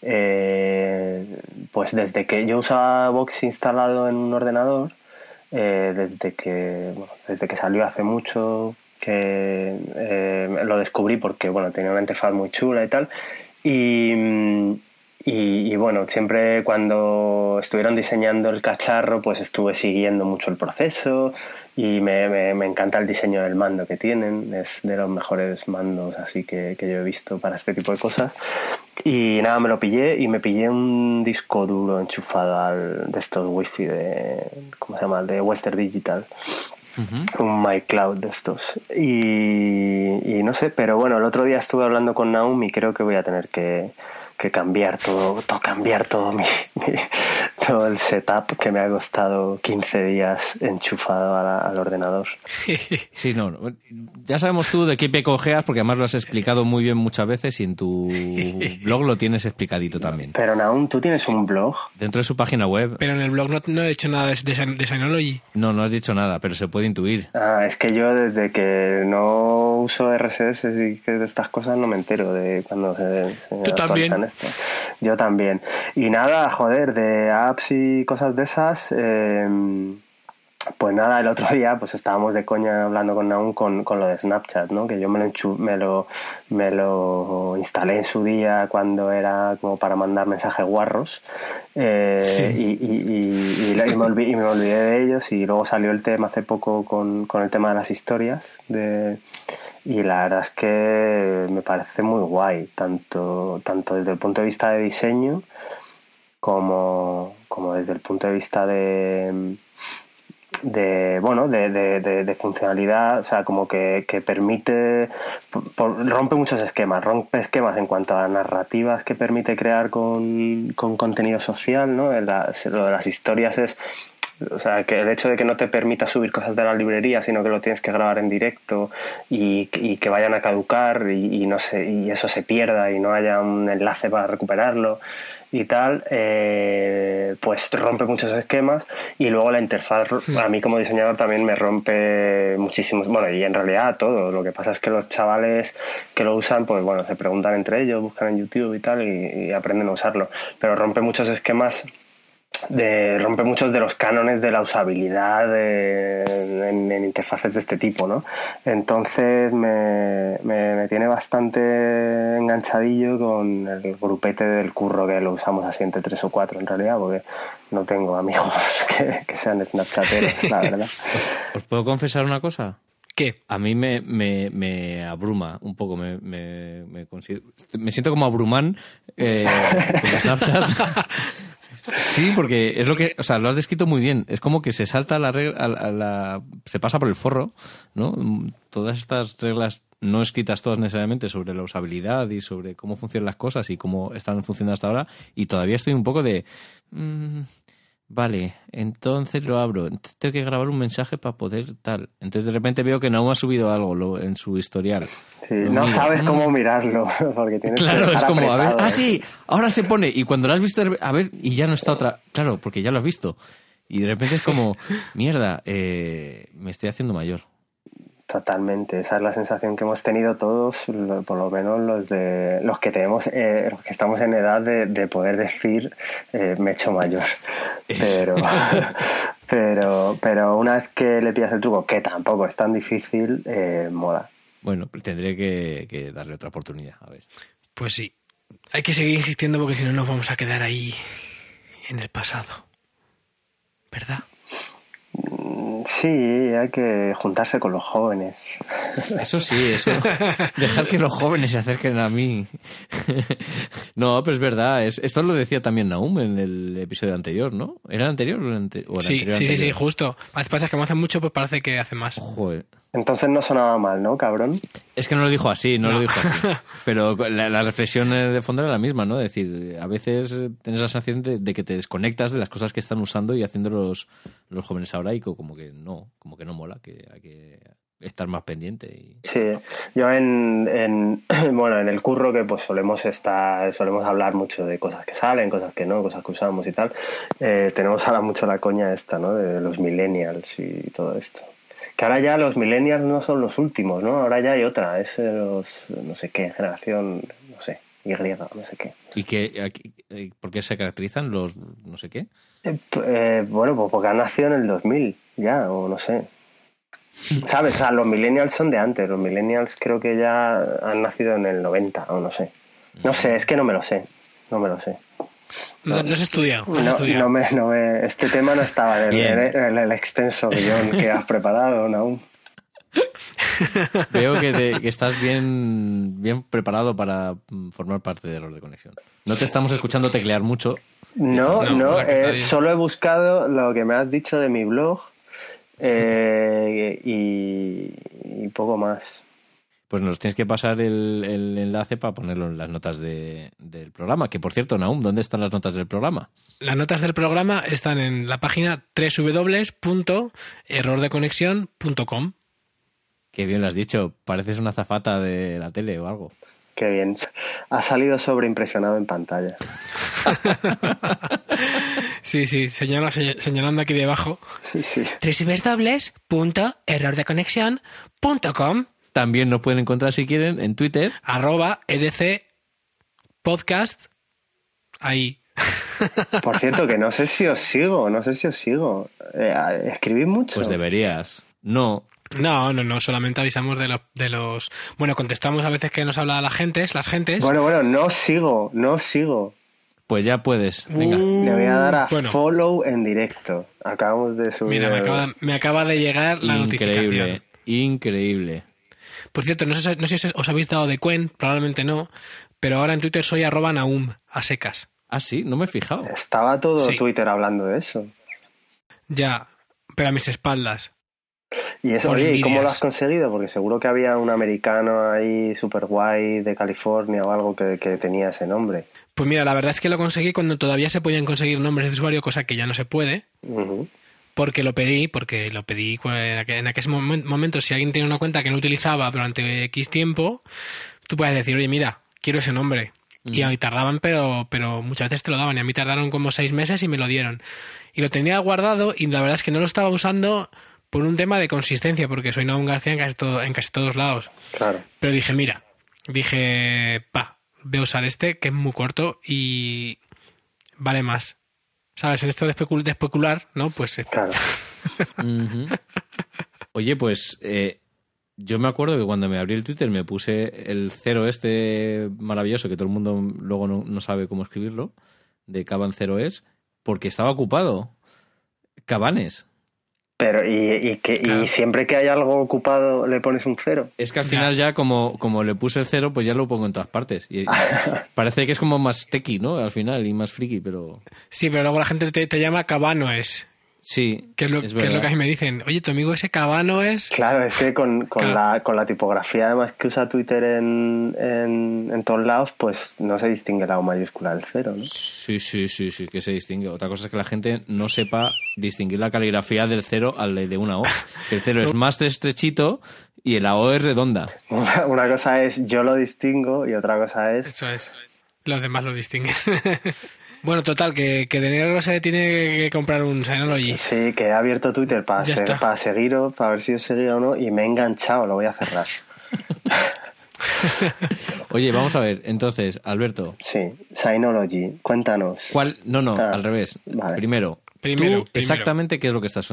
eh, pues desde que yo usaba Box instalado en un ordenador eh, desde, que, desde que salió hace mucho, que eh, lo descubrí porque bueno, tenía una interfaz muy chula y tal. Y, y, bueno, siempre cuando estuvieron diseñando el cacharro, pues estuve siguiendo mucho el proceso y me, me, encanta el diseño del mando que tienen. Es de los mejores mandos así que, que, yo he visto para este tipo de cosas. Y nada, me lo pillé y me pillé un disco duro enchufado al, de estos wifi de, ¿cómo se llama? De Western Digital. Un MyCloud de estos. Y, y no sé, pero bueno, el otro día estuve hablando con Naum y creo que voy a tener que, que cambiar todo, todo cambiar todo mi, todo el setup que me ha costado 15 días enchufado al ordenador. Sí, no, ya sabemos tú de qué pie cojeas porque además lo has explicado muy bien muchas veces y en tu blog lo tienes explicadito también. Pero aún tú tienes un blog. Dentro de su página web. Pero en el blog no, no he hecho nada de, de Synology. No, no has dicho nada, pero se puede intuir. Ah, es que yo desde que no uso RSS y que de estas cosas no me entero de cuando se, Tú también. Yo también. Y nada, joder, de apps y cosas de esas. Em, pues nada, el otro día pues estábamos de coña hablando con Naum con, con lo de Snapchat, ¿no? Que yo me lo, me lo, me lo instalé en su día cuando era como para mandar mensajes guarros eh, y, y, y, me olvidé, y, me olvidé, de ellos y luego salió el tema hace poco con, con el tema de las historias de, y la verdad es que me parece muy guay, tanto, tanto desde el punto de vista de diseño como, como desde el punto de vista de, de bueno de, de, funcionalidad o sea como que, que permite rompe muchos esquemas rompe esquemas en cuanto a narrativas que permite crear con, con contenido social no lo de las historias es o sea, que el hecho de que no te permita subir cosas de la librería, sino que lo tienes que grabar en directo y, que vayan a caducar y, no sé, y eso se pierda y no haya un enlace para recuperarlo y tal, eh, pues rompe muchos esquemas y luego la interfaz a mí como diseñador también me rompe muchísimos, bueno, y en realidad todo, lo que pasa es que los chavales que lo usan, pues bueno, se preguntan entre ellos, buscan en YouTube y tal y aprenden a usarlo, pero rompe muchos esquemas de rompe muchos de los cánones de la usabilidad en, interfaces de este tipo, ¿no? Entonces me, me, tiene bastante enganchadillo con el grupete del curro que lo usamos así entre tres o cuatro en realidad, porque no tengo amigos que, sean snapchateros, la verdad. ¿Os, puedo confesar una cosa? ¿Qué? A mí me, me, me abruma un poco, me, me, me, siento como abrumán eh, con Snapchat. Sí, porque es lo que, o sea, lo has descrito muy bien. Es como que se salta la regla, a se pasa por el forro, ¿no? Todas estas reglas no escritas todas necesariamente sobre la usabilidad y sobre cómo funcionan las cosas y cómo están funcionando hasta ahora. Y todavía estoy un poco de, mm, Vale, entonces lo abro. tengo que grabar un mensaje para poder tal. Entonces de repente veo que no ha subido algo en su historial. no sabes cómo mirarlo. Porque tienes claro, es como, a ver, ah, sí, ahora se pone. Y cuando lo has visto, a ver, y ya no está otra. Claro, porque ya lo has visto. Y de repente es como, mierda, eh, me estoy haciendo mayor. Totalmente, esa es la sensación que hemos tenido todos, por lo menos los de los que tenemos, eh, los que estamos en edad de, poder decir eh, me he hecho mayor. Pero, pero, pero una vez que le pillas el truco, que tampoco es tan difícil, eh, mola. Bueno, tendré que, que darle otra oportunidad, a ver. Pues sí, hay que seguir insistiendo porque si no nos vamos a quedar ahí en el pasado, ¿verdad? Sí, hay que juntarse con los jóvenes. Eso sí, eso. Dejar que los jóvenes se acerquen a mí. No, pero es verdad. Es, esto lo decía también Naum en el episodio anterior, ¿no? ¿Era el anterior o el, anterior? sí, sí, sí, sí, justo. Pasa que como hace mucho, pues parece que hace más. Joder. Entonces no sonaba mal, ¿no, cabrón? Es que no lo dijo así, no, lo dijo así. Pero la, reflexión de fondo era la misma, ¿no? Es decir, a veces tienes la sensación de, que te desconectas de las cosas que están usando y haciendo los, los jóvenes ahora y como que no, como que no mola, que hay que estar más pendiente. Y... Sí, yo en, en, bueno, en el curro que pues solemos estar, solemos hablar mucho de cosas que salen, cosas que no, cosas que usamos y tal, eh, tenemos ahora mucho la coña esta, ¿no? De los millennials y todo esto. Que ahora ya los millennials no son los últimos, ¿no? Ahora ya hay otra, es los, no sé qué, generación, no sé, Y, no sé qué. ¿Y qué, eh, por qué se caracterizan los, no sé qué? Eh, eh, bueno, pues porque han nacido en el 2000, ya, o no sé. ¿Sabes? O sea, los millennials son de antes, los millennials creo que ya han nacido en el 90, o no sé. No sé, es que no me lo sé, no me lo sé. No, has estudiado. No, me, este tema no estaba en el, extenso guion que has preparado aún. Veo que, estás bien, bien preparado para formar parte de Error de Conexión. No te estamos escuchando teclear mucho. No, no, eh, solo he buscado lo que me has dicho de mi blog eh, y poco más pues nos tienes que pasar el, enlace para ponerlo en las notas del programa. Que por cierto, Naum, ¿dónde están las notas del programa? Las notas del programa están en la página www.errordeconexión.com. Qué bien lo has dicho. Pareces una zafata de la tele o algo. Qué bien. Ha salido sobreimpresionado en pantalla. sí, sí, señalando aquí debajo. Sí, sí. www.errordeconexión.com también nos pueden encontrar si quieren en Twitter. Arroba EDC Podcast. Ahí. Por cierto, que no sé si os sigo, no sé si os sigo. Eh, ¿Escribís mucho? Pues deberías. No. No, no, no, solamente avisamos de, de los... Bueno, contestamos a veces que nos habla la gente, las gentes. Bueno, bueno, no sigo, no sigo. Pues ya puedes. Venga. Uh, Le voy a dar a follow en directo. Acabamos de subir. Mira, me acaba, me acaba de llegar la increíble, notificación. Increíble. Por cierto, no sé, no sé si os habéis dado de cuenta, probablemente no, pero ahora en Twitter soy arroba Naum, a secas. Ah, sí, no me he fijado. Estaba todo Twitter hablando de eso. Ya, pero a mis espaldas. Y eso, oye, ¿y cómo lo has conseguido? Porque seguro que había un americano ahí super guay de California o algo que, tenía ese nombre. Pues mira, la verdad es que lo conseguí cuando todavía se podían conseguir nombres de usuario, cosa que ya no se puede porque lo pedí, porque lo pedí en aquel momento, si alguien tiene una cuenta que no utilizaba durante X tiempo, tú puedes decir, oye, mira, quiero ese nombre. Y a mí tardaban, pero, pero muchas veces te lo daban. Y a mí tardaron como seis meses y me lo dieron. Y lo tenía guardado y la verdad es que no lo estaba usando por un tema de consistencia, porque soy Naum García en casi, todo, en casi todos lados. Claro. Pero dije, mira, dije, pa, voy a usar este, que es muy corto y vale más. ¿Sabes? En esto de, especular, ¿no? Pues... Eh. Claro. Oye, pues eh, yo me acuerdo que cuando me abrí el Twitter me puse el cero este maravilloso, que todo el mundo luego no, sabe cómo escribirlo, de Caban cero es, porque estaba ocupado. Cabanes. Pero, ¿y, que, y siempre que hay algo ocupado le pones un cero? Es que al final ya, como, como le puse el cero, pues ya lo pongo en todas partes. Y parece que es como más tequi, ¿no? Al final, y más friki, pero... Sí, pero luego la gente te, te llama Cabanoes. Sí, que es, lo, que a mí me dicen. Oye, tu amigo ese Cabano es... Claro, es que con, la, con la tipografía además que usa Twitter en, en, todos lados, pues no se distingue la O mayúscula del cero, ¿no? Sí, sí, sí, sí, que se distingue. Otra cosa es que la gente no sepa distinguir la caligrafía del cero al de una O. el cero es más estrechito y la O es redonda. Una, cosa es yo lo distingo y otra cosa es... Eso es. Los demás lo distinguen. Bueno, total, que, que Daniel se tiene que comprar un Synology. Sí, que he abierto Twitter para, para seguiros, para ver si os seguía o no, y me he enganchado, lo voy a cerrar. Oye, vamos a ver, entonces, Alberto. Sí, Synology, cuéntanos. ¿Cuál? No, no, ah, al revés. Primero, Primero, exactamente qué es lo que estás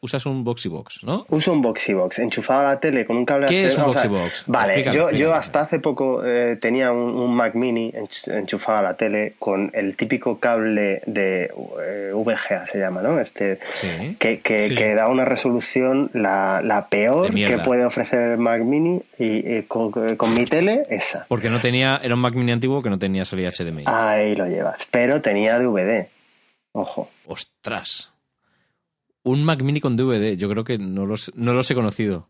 usas un box, ¿no? Uso un box enchufado a la tele con un cable ¿Qué es un box Vale, yo, yo hasta hace poco eh, tenía un, Mac Mini enchufado a la tele con el típico cable de eh, VGA se llama, ¿no? Este que, que, da una resolución la, la peor que puede ofrecer el Mac Mini y, con, con, mi tele esa. Porque no tenía era un Mac Mini antiguo que no tenía salida HDMI. Ahí lo llevas, pero tenía DVD. Ojo. Ostras. Un Mac Mini con DVD, yo creo que no los, no los he conocido.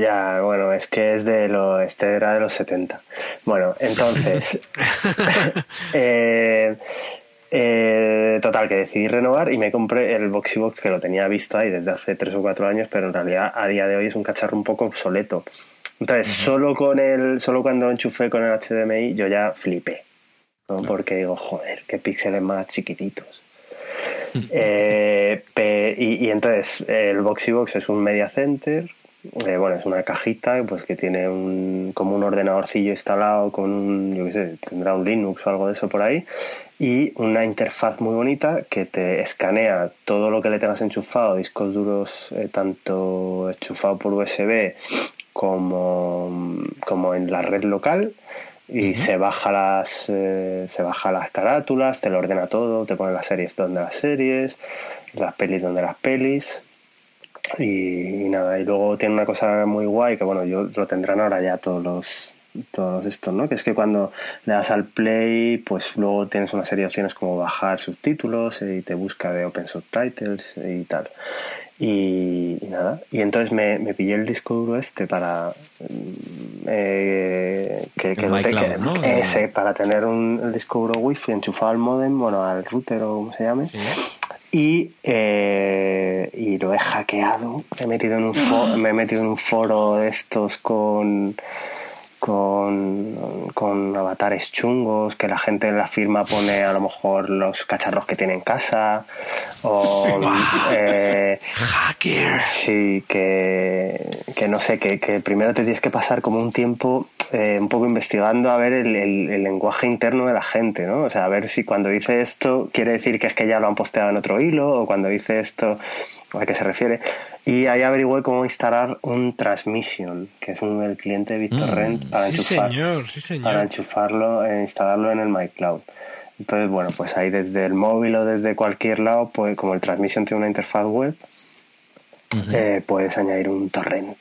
Ya, bueno, es que es de lo, este era de los 70. Bueno, entonces, eh, eh, total, que decidí renovar y me compré el Boxybox que lo tenía visto ahí desde hace 3 o 4 años, pero en realidad a día de hoy es un cacharro un poco obsoleto. Entonces, solo con el, solo cuando lo enchufé con el HDMI yo ya flipé. Porque digo, joder, qué píxeles más chiquititos. Eh, y, entonces el Boxybox es un media center, eh, bueno, es una cajita pues que tiene un, como un ordenadorcillo instalado con un, yo qué sé, tendrá un Linux o algo de eso por ahí y una interfaz muy bonita que te escanea todo lo que le tengas enchufado, discos duros eh, tanto enchufado por USB como, como en la red local y se baja las eh, se baja las carátulas, te lo ordena todo, te pone las series donde las series, las pelis donde las pelis y, nada, y luego tiene una cosa muy guay que bueno, yo lo tendrán ahora ya todos los todos estos, ¿no? Que es que cuando le das al play, pues luego tienes una serie de opciones como bajar subtítulos y te busca de Open Subtitles y tal. Y, nada, y entonces me, me, pillé el disco duro este para eh, que, ese, para tener un el disco duro wifi enchufado al modem, bueno, al router o como se llame. Y, eh, y lo he hackeado, he metido en un me he metido en un foro de estos con con, con, avatares chungos, que la gente en la firma pone a lo mejor los cacharros que tiene en casa, o eh, hacker. Sí, que, que no sé, que, que, primero te tienes que pasar como un tiempo eh, un poco investigando a ver el, el, lenguaje interno de la gente, ¿no? O sea, a ver si cuando dice esto quiere decir que es que ya lo han posteado en otro hilo, o cuando dice esto, a qué se refiere. Y ahí averigué cómo instalar un Transmission, que es un, el cliente de BitTorrent mm. para, para enchufarlo e instalarlo en el MyCloud. Entonces, bueno, pues ahí desde el móvil o desde cualquier lado, pues como el Transmission tiene una interfaz web, eh, puedes añadir un torrent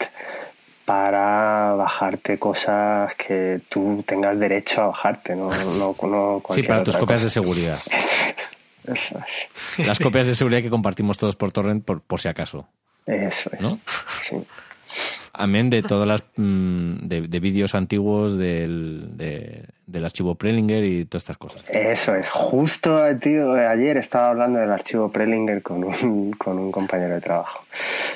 para bajarte cosas que tú tengas derecho a bajarte, no, no, Sí, para tus copias de seguridad. Las copias de seguridad que compartimos todos por torrent por, por si acaso. Eso es. ¿No? Amén de todas las mm, de, vídeos antiguos del, del archivo Prelinger y todas estas cosas. Eso es. Justo, tío, ayer estaba hablando del archivo Prelinger con un, con un compañero de trabajo.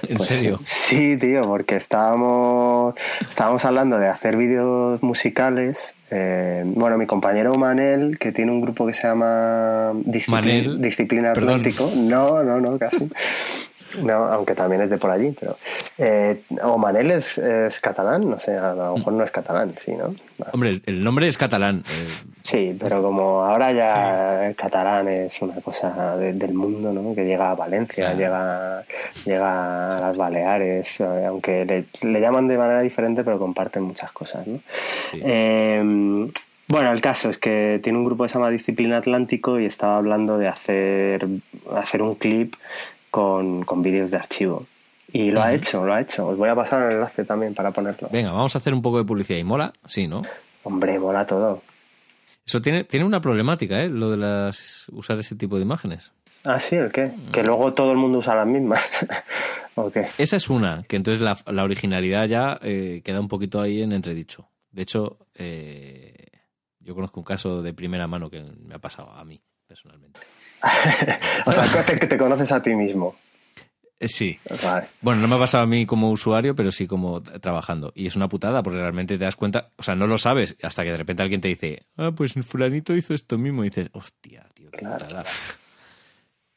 ¿En pues serio? Sí, tío, porque estábamos, estábamos hablando de hacer vídeos musicales. Eh, bueno, mi compañero Manel, que tiene un grupo que se llama Disciplina Atlántico. No, no, no, casi. No, aunque también es de por allí, pero. Eh, o Manel es, catalán, no sé, a lo mejor no es catalán, sí, ¿no? Hombre, el nombre es catalán. Eh. Sí, pero como ahora ya el catalán es una cosa del mundo, ¿no? Que llega a Valencia, llega, llega a las Baleares, eh, aunque le, llaman de manera diferente, pero comparten muchas cosas, ¿no? bueno, el caso es que tiene un grupo que se llama Disciplina Atlántico y estaba hablando de hacer, hacer un clip con, con vídeos de archivo. Y lo ha hecho, lo ha hecho. Os voy a pasar el enlace también para ponerlo. Venga, vamos a hacer un poco de publicidad. ¿Y mola? Sí, ¿no? Hombre, mola todo. Eso tiene, tiene una problemática, ¿eh? Lo de las usar este tipo de imágenes. Ah, sí, ¿el qué? Que luego todo el mundo usa las mismas. ¿O qué? Esa es una, que entonces la, la originalidad ya eh, queda un poquito ahí en entredicho. De hecho, eh, yo conozco un caso de primera mano que me ha pasado a mí, personalmente. o sea, que te conoces a ti mismo. Eh, Sí. Vale. Bueno, no me ha pasado a mí como usuario, pero sí como trabajando. Y es una putada porque realmente te das cuenta, o sea, no lo sabes hasta que de repente alguien te dice, ah, pues fulanito hizo esto mismo. Y dices, hostia, tío, qué Claro. putada.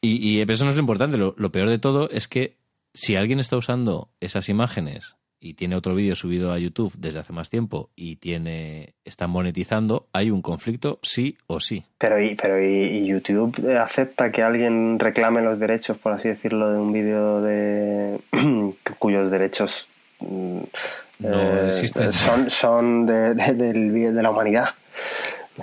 Y, y eso no es lo importante. Lo, lo peor de todo es que si alguien está usando esas imágenes y tiene otro vídeo subido a YouTube desde hace más tiempo y tiene está monetizando, hay un conflicto sí o sí. Pero, y, pero y, y YouTube eh, acepta que alguien reclame los derechos, por así decirlo, de un vídeo de cuyos derechos mm, No existen. son, son de, de- de la humanidad.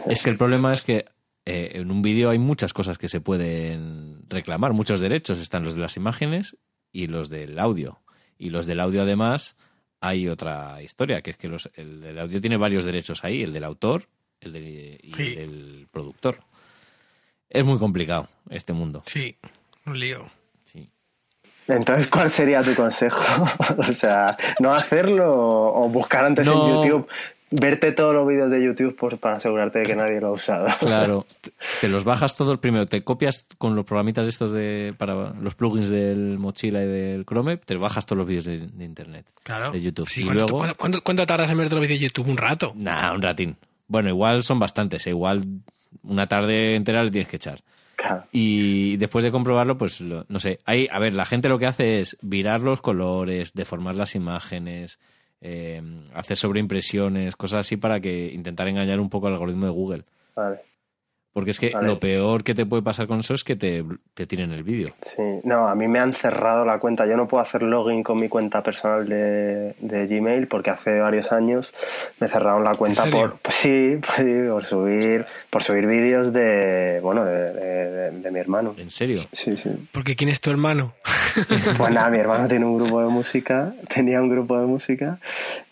Es que el problema es que eh, en un vídeo hay muchas cosas que se pueden reclamar, muchos derechos. Están los de las imágenes y los del audio. Y los del audio, además, hay otra historia, que es que los, el del audio tiene varios derechos ahí, el del autor el de- y Sí. el del productor. Es muy complicado este mundo. Sí, un lío. Sí. Entonces, ¿cuál sería tu consejo? o sea, ¿no hacerlo o o buscar antes No. en YouTube, verte todos los vídeos de YouTube por, para asegurarte de que nadie lo ha usado? Claro, te- los bajas todos primero, te copias con los programitas estos de para los plugins del Mochila y del Chrome, te bajas todos los vídeos de, de internet, Claro. de YouTube. Sí, y ¿cuánto, luego, cuánto- cuánto- cuánto tardas en ver los vídeos de YouTube? Un rato. Nah, un ratín. Bueno, igual son bastantes, ¿eh? igual una tarde entera le tienes que echar. Claro. Y después de comprobarlo, pues lo- no sé. Hay, a ver, la gente lo que hace es virar los colores, deformar las imágenes, eh, hacer sobreimpresiones, cosas así para que intentar engañar un poco al algoritmo de Google. Vale. Porque es que Vale. lo peor que te puede pasar con eso es que te, te tiren el vídeo. Sí, no, a mí me han cerrado la cuenta. Yo no puedo hacer login con mi cuenta personal de, de Gmail porque hace varios años me cerraron la cuenta por pues sí, pues sí, por subir por subir vídeos de bueno de, de- de- de mi hermano. ¿En serio? Sí, sí. Porque ¿quién es tu hermano? Pues nada, mi hermano tiene un grupo de música, tenía un grupo de música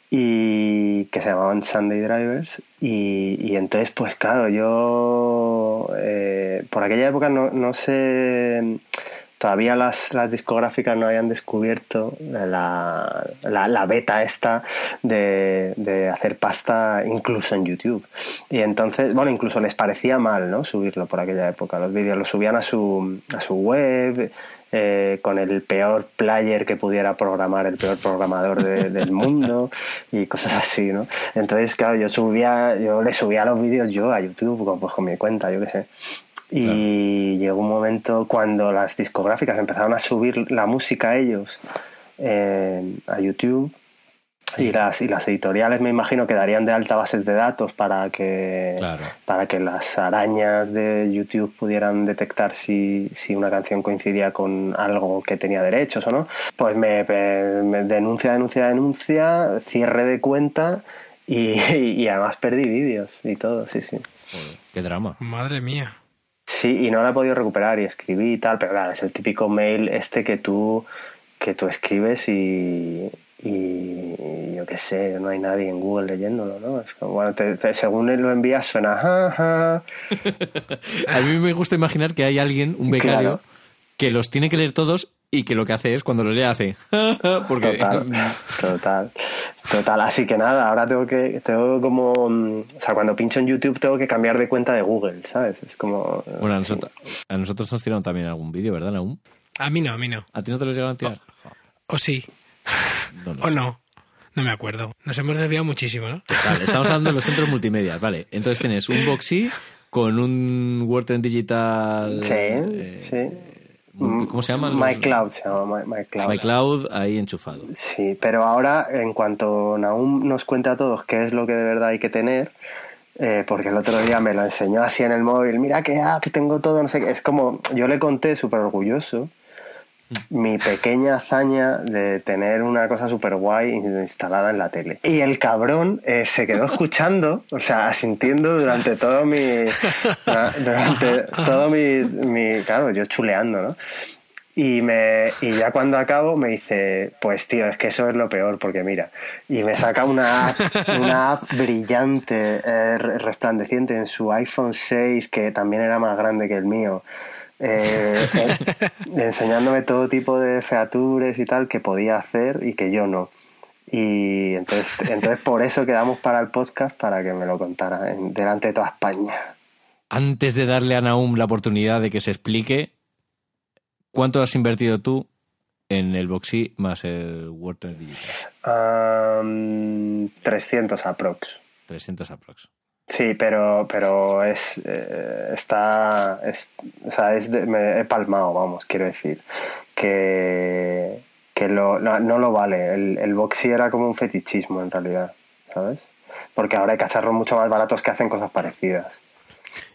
y que se llamaban Sunday Drivers y, y entonces pues claro, yo eh, por aquella época no, no sé, todavía las, las discográficas no habían descubierto la, la, la beta esta de, de hacer pasta incluso en YouTube. Y entonces, bueno, incluso les parecía mal, ¿no? Subirlo por aquella época. Los vídeos los subían a su, a su web, eh, con el peor player que pudiera programar, el peor programador de- del mundo y cosas así, ¿no? Entonces, claro, yo subía, yo le subía los vídeos yo a YouTube, con- pues con mi cuenta, yo qué sé. Y llegó un momento cuando las discográficas empezaron a subir la música a ellos eh, a YouTube y las, y las editoriales me imagino que darían de alta bases de datos para que, Claro. para que las arañas de YouTube pudieran detectar si, si una canción coincidía con algo que tenía derechos o no. Pues me, me- me denuncia, denuncia, denuncia, cierre de cuenta y, y además perdí vídeos y todo, sí, sí. Joder, qué drama. Madre mía. Sí, y no la he podido recuperar y escribí y tal, pero claro, es el típico mail este que tú, que tú escribes y, y yo qué sé, no hay nadie en Google leyéndolo, ¿no? Es como, bueno, te- te- según él lo envías suena, ja, ja. A mí me gusta imaginar que hay alguien, un becario, Claro. que los tiene que leer todos y que lo que hace es cuando los lee hace. Porque Total, total, total. Así que nada, ahora tengo que, tengo como, mm, o sea, cuando pincho en YouTube tengo que cambiar de cuenta de Google, ¿sabes? Es como... Bueno, a sí. nosotros, a nosotros nos tiraron también algún vídeo, ¿verdad, aún? A mí no, a mí no. ¿A ti no te los llegaron a tirar? O sí. No, O sé. no. No me acuerdo. Nos hemos desviado muchísimo, ¿no? Vale, estamos hablando de los centros multimedia, vale. Entonces tienes un Boxy con un Word Digital. Sí, eh, sí. ¿Cómo se llama? MyCloud se llama, My- MyCloud. MyCloud ahí enchufado. Sí, pero ahora, en cuanto Naum nos cuente a todos qué es lo que de verdad hay que tener, eh, porque el otro día me lo enseñó así en el móvil, mira qué app, tengo todo, no sé qué. Es como, yo le conté súper orgulloso mi pequeña hazaña de tener una cosa súper guay instalada en la tele. Y el cabrón eh, se quedó escuchando, o sea, asintiendo durante todo mi... durante todo mi, mi... Claro, yo chuleando, ¿no? Y, me, y ya cuando acabo me dice, pues tío, es que eso es lo peor, porque mira, y me saca una app, una app brillante, eh, re- resplandeciente en su iPhone 6, que también era más grande que el mío, eh, eh, enseñándome todo tipo de features y tal que podía hacer y que yo no. Y entonces, entonces por eso quedamos para el podcast para que me lo contara en- delante de toda España. Antes de darle a Naum la oportunidad de que se explique, ¿cuánto has invertido tú en el Boxy más el WordPress Digital? Am, 300 aprox. 300 aprox. Sí, pero, pero es, eh, está, es, o sea, es de- me he palmado, vamos, quiero decir, que, que lo, no, no lo vale. El, el Boxy era como un fetichismo en realidad, ¿sabes? Porque ahora hay cacharros mucho más baratos que hacen cosas parecidas.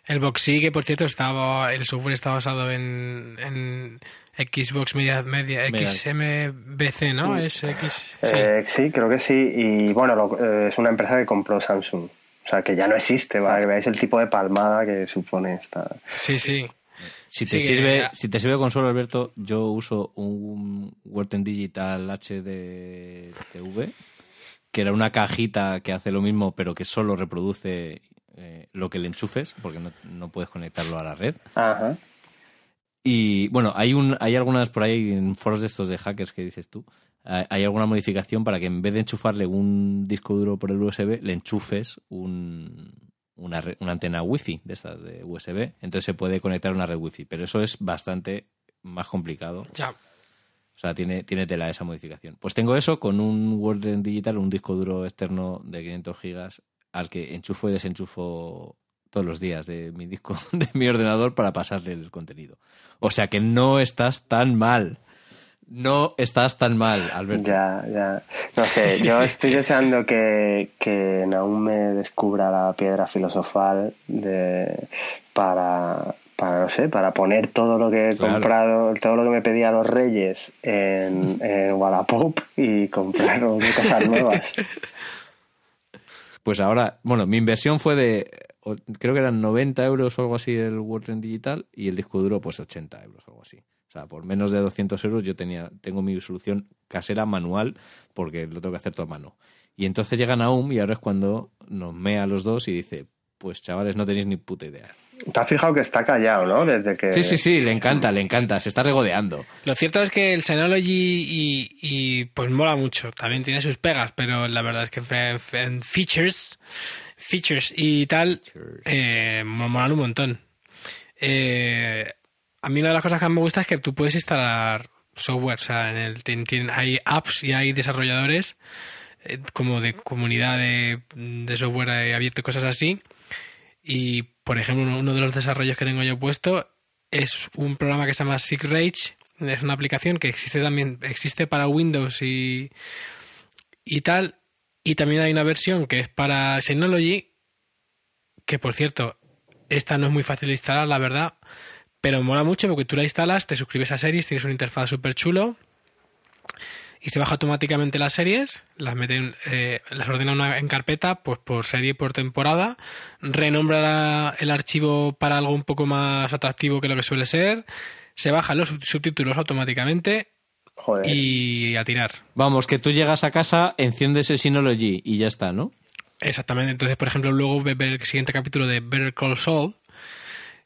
El Boxy, que por cierto estaba, el software está basado en, en Xbox Media, Media. XMBC, ¿no? Es X. Sí. Eh, sí, creo que sí. Y bueno, lo- eh, es una empresa que compró Samsung. O sea, que ya no existe, para que veáis el tipo de palmada que supone esta. sí, sí. Si te, Sí, que sirve, ya- si te sirve consuelo, Alberto, yo uso un WordTen Digital HDTV, que era una cajita que hace lo mismo, pero que solo reproduce eh, lo que le enchufes, porque no, no puedes conectarlo a la red. Ajá. Y bueno, hay, un, hay algunas por ahí en foros de estos de hackers que dices tú. Hay hay alguna modificación para que en vez de enchufarle un disco duro por el USB, le enchufes un, una, re- una antena wifi de estas de USB. Entonces se puede conectar a una red wifi. Pero eso es bastante más complicado. Ya. O sea, tiene, tiene tela esa modificación. Pues tengo eso con un Word digital, un disco duro externo de 500 gigas al que enchufo y desenchufo todos los días de mi disco, de mi ordenador para pasarle el contenido. O sea que no estás tan mal. No estás tan mal, Alberto. Ya, ya. No sé, yo estoy deseando que, que Naum me descubra la piedra filosofal de, para, para, no sé, para poner todo lo que he Claro. comprado, todo lo que me pedía los reyes en, en Wallapop y comprar cosas nuevas. Pues ahora, bueno, mi inversión fue de, creo que eran 90 euros o algo así el Word en digital y el disco duro pues 80 euros o algo así. O sea, por menos de 200 euros yo tenía, tengo mi solución casera manual porque lo tengo que hacer todo a mano. Y entonces llega Naum y ahora es cuando nos mea a los dos y dice, pues chavales, no tenéis ni puta idea. Te has fijado que está callado, ¿no? Desde que... Sí, sí, sí, le encanta, le encanta, se está regodeando. Lo cierto es que el Synology y, y, pues mola mucho. También tiene sus pegas, pero la verdad es que en, features, features y tal, eh, mo- molan un montón. Eh, a mí una de las cosas que me gusta es que tú puedes instalar software. O sea, en el, hay apps y hay desarrolladores eh, como de comunidad de, de software abierto y cosas así. Y, por ejemplo, uno, de los desarrollos que tengo yo puesto es un programa que se llama SigRage. Es una aplicación que existe también, existe para Windows y, y tal. Y también hay una versión que es para Synology, que por cierto, esta no es muy fácil de instalar, la verdad, pero mola mucho porque tú la instalas, te suscribes a series, tienes una interfaz súper chulo y se baja automáticamente las series, las mete en, eh, las ordena una- en carpeta, pues por serie y por temporada, renombra la- el archivo para algo un poco más atractivo que lo que suele ser, se bajan los sub- subtítulos automáticamente Joder. y a tirar. Vamos, que tú llegas a casa, enciendes el Synology y ya está, ¿no? Exactamente. Entonces, por ejemplo, luego ve ver el siguiente capítulo de Better Call Saul,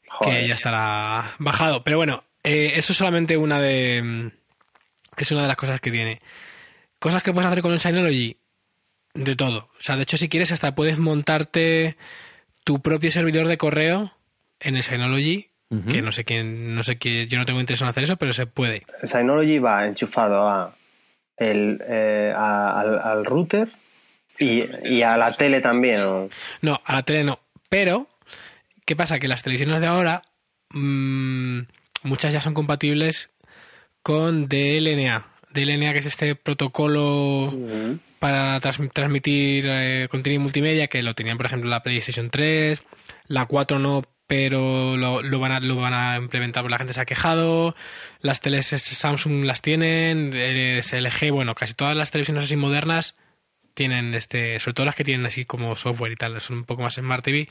Joder. que ya estará bajado. Pero bueno, eh, eso es solamente una de. mm, Es una de las cosas que tiene. Cosas que puedes hacer con el Synology. De todo. O sea, de hecho, si quieres, hasta puedes montarte tu propio servidor de correo en el Synology. Que no sé quién, no sé qué, yo no tengo interés en hacer eso, pero se puede. El Synology va enchufado a el, eh, a- al, al router y, y a la tele también. ¿o? No, a la tele no. Pero, ¿qué pasa? Que las televisiones de ahora, mm, muchas ya son compatibles con DLNA. DLNA, que es este protocolo para trans- transmitir eh, contenido multimedia, que lo tenían, por ejemplo, la PlayStation 3, la 4 no, pero lo, lo van, a, lo van a implementar porque la gente se ha quejado, las teles es- Samsung las tienen, es LG, bueno, casi todas las televisiones así modernas tienen este, sobre todo las que tienen así como software y tal, son un poco más Smart TV,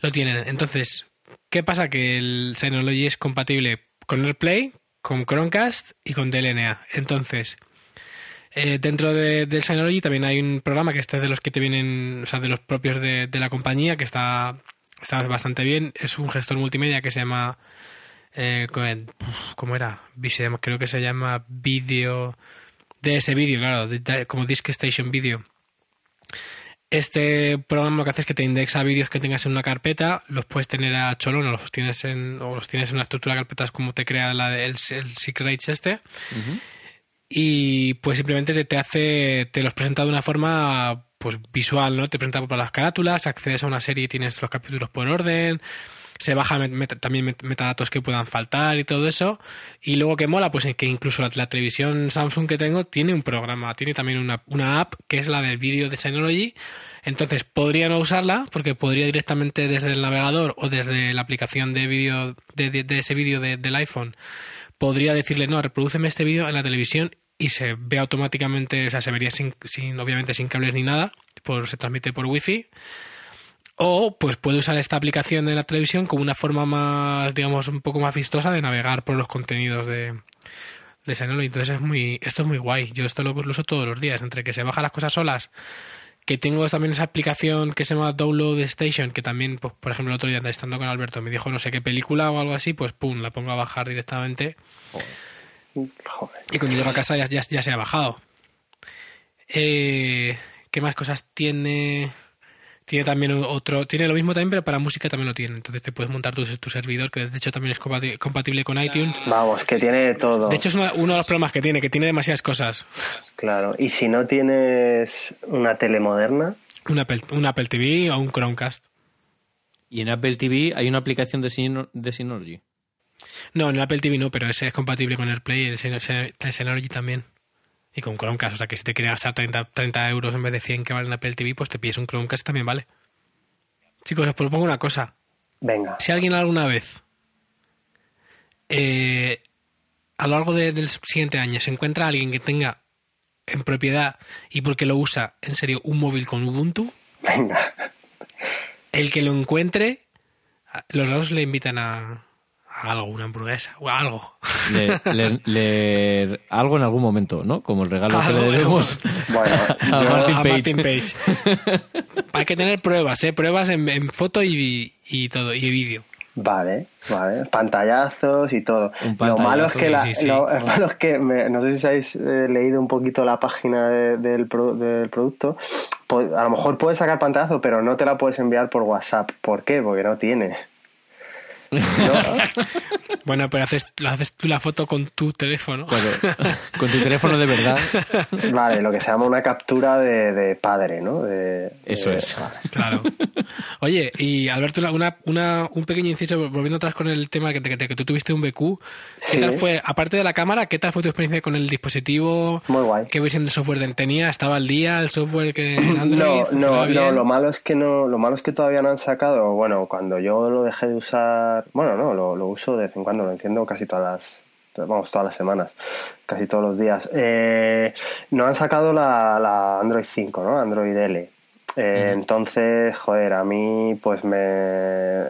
lo tienen. Entonces, ¿qué pasa? Que el Synology es compatible con AirPlay, con Chromecast y con DLNA. Entonces, eh, dentro de- del Synology también hay un programa que este es de los que te vienen, o sea, de los propios de, de la compañía, que está, está bastante bien. Es un gestor multimedia que se llama, eh, ¿cómo era? Creo que se llama Video, DS Video, claro, de- de- como Disk Station Video. Este programa lo que hace es que te indexa vídeos que tengas en una carpeta, los puedes tener a cholón o los tienes en, o los tienes en una estructura de carpetas como te crea la de- el, el Secret este. y pues simplemente te, hace, te los presenta de una forma pues visual, ¿no? Te presenta por las carátulas, accedes a una serie y tienes los capítulos por orden, se baja también metadatos que puedan faltar y todo eso. Y luego que mola, pues que incluso la, televisión Samsung que tengo tiene un programa, tiene también una, una app que es la del vídeo de Synology. Entonces podría no usarla porque podría directamente desde el navegador o desde la aplicación de vídeo de, ese vídeo del iPhone podría decirle no, reproduceme este vídeo en la televisión y se ve automáticamente, o sea, se vería sin, sin obviamente sin cables ni nada, por, se transmite por wifi o pues puede usar esta aplicación de la televisión como una forma más, digamos, un poco más vistosa de navegar por los contenidos de, de Synology. Entonces es muy, esto es muy guay. Yo esto lo, uso todos los días, entre que se bajan las cosas solas, que tengo también esa aplicación que se llama Download Station, que también, pues, por ejemplo, el otro día estando con Alberto me dijo no sé qué película o algo así, pues pum, la pongo a bajar directamente. Y cuando llego a casa ya, ya, ya se ha bajado. Eh, ¿Qué más cosas tiene? Tiene también otro, tiene lo mismo también, pero para música también lo tiene. Entonces te puedes montar tu, tu servidor, que de hecho también es compatible con iTunes. Vamos, que tiene todo. De hecho es uno de los problemas que tiene, que tiene demasiadas cosas. Claro, y si no tienes una tele moderna. Un Apple, un Apple TV o un Chromecast. ¿Y en Apple TV hay una aplicación de, Synology? No, en Apple TV no, pero ese es compatible con AirPlay y el Synology también y con Chromecast. O sea que si te quieres gastar 30, 30 euros en vez de 100 que vale en Apple TV, pues te pides un Chromecast también vale. Chicos, os propongo una cosa. Venga. Si alguien alguna vez, eh, a lo largo del siguiente año, se encuentra alguien que tenga en propiedad y porque lo usa, en serio, un móvil con Ubuntu, Venga. el que lo encuentre, los dos le invitan a, algo, una hamburguesa o algo. Leer, algo en algún momento, ¿no? Como el regalo que le debemos a, Martin Page. Hay que tener pruebas, ¿eh? Pruebas en, foto y, y todo, y vídeo. Vale, vale. Pantallazos y todo. Lo malo es que, la, Lo, malo es que no sé si habéis eh, leído un poquito la página del, del producto. A lo mejor puedes sacar pantallazo, pero no te la puedes enviar por WhatsApp. ¿Por qué? Porque no tiene. Bueno, pero haces, haces tú la foto con tu teléfono. con tu teléfono de verdad. Vale, lo que se llama una captura de, padre, ¿no? Eso es. Claro. Oye, y Alberto, una, una, un pequeño inciso, volviendo atrás con el tema que, que, tú tuviste un BQ. ¿Qué tal fue, aparte de la cámara, qué tal fue tu experiencia con el dispositivo? Muy guay. ¿Qué versión de software tenía? ¿Estaba al día el software que en Android? No, no, no, lo malo es que no, lo malo es que todavía no han sacado, bueno, cuando yo lo dejé de usar bueno, no, lo, uso de vez en cuando, lo enciendo casi todas las, vamos, todas las semanas, casi todos los días. Eh, no han sacado la, la, Android 5, ¿no? Android L. Eh, entonces, joder, a mí pues me,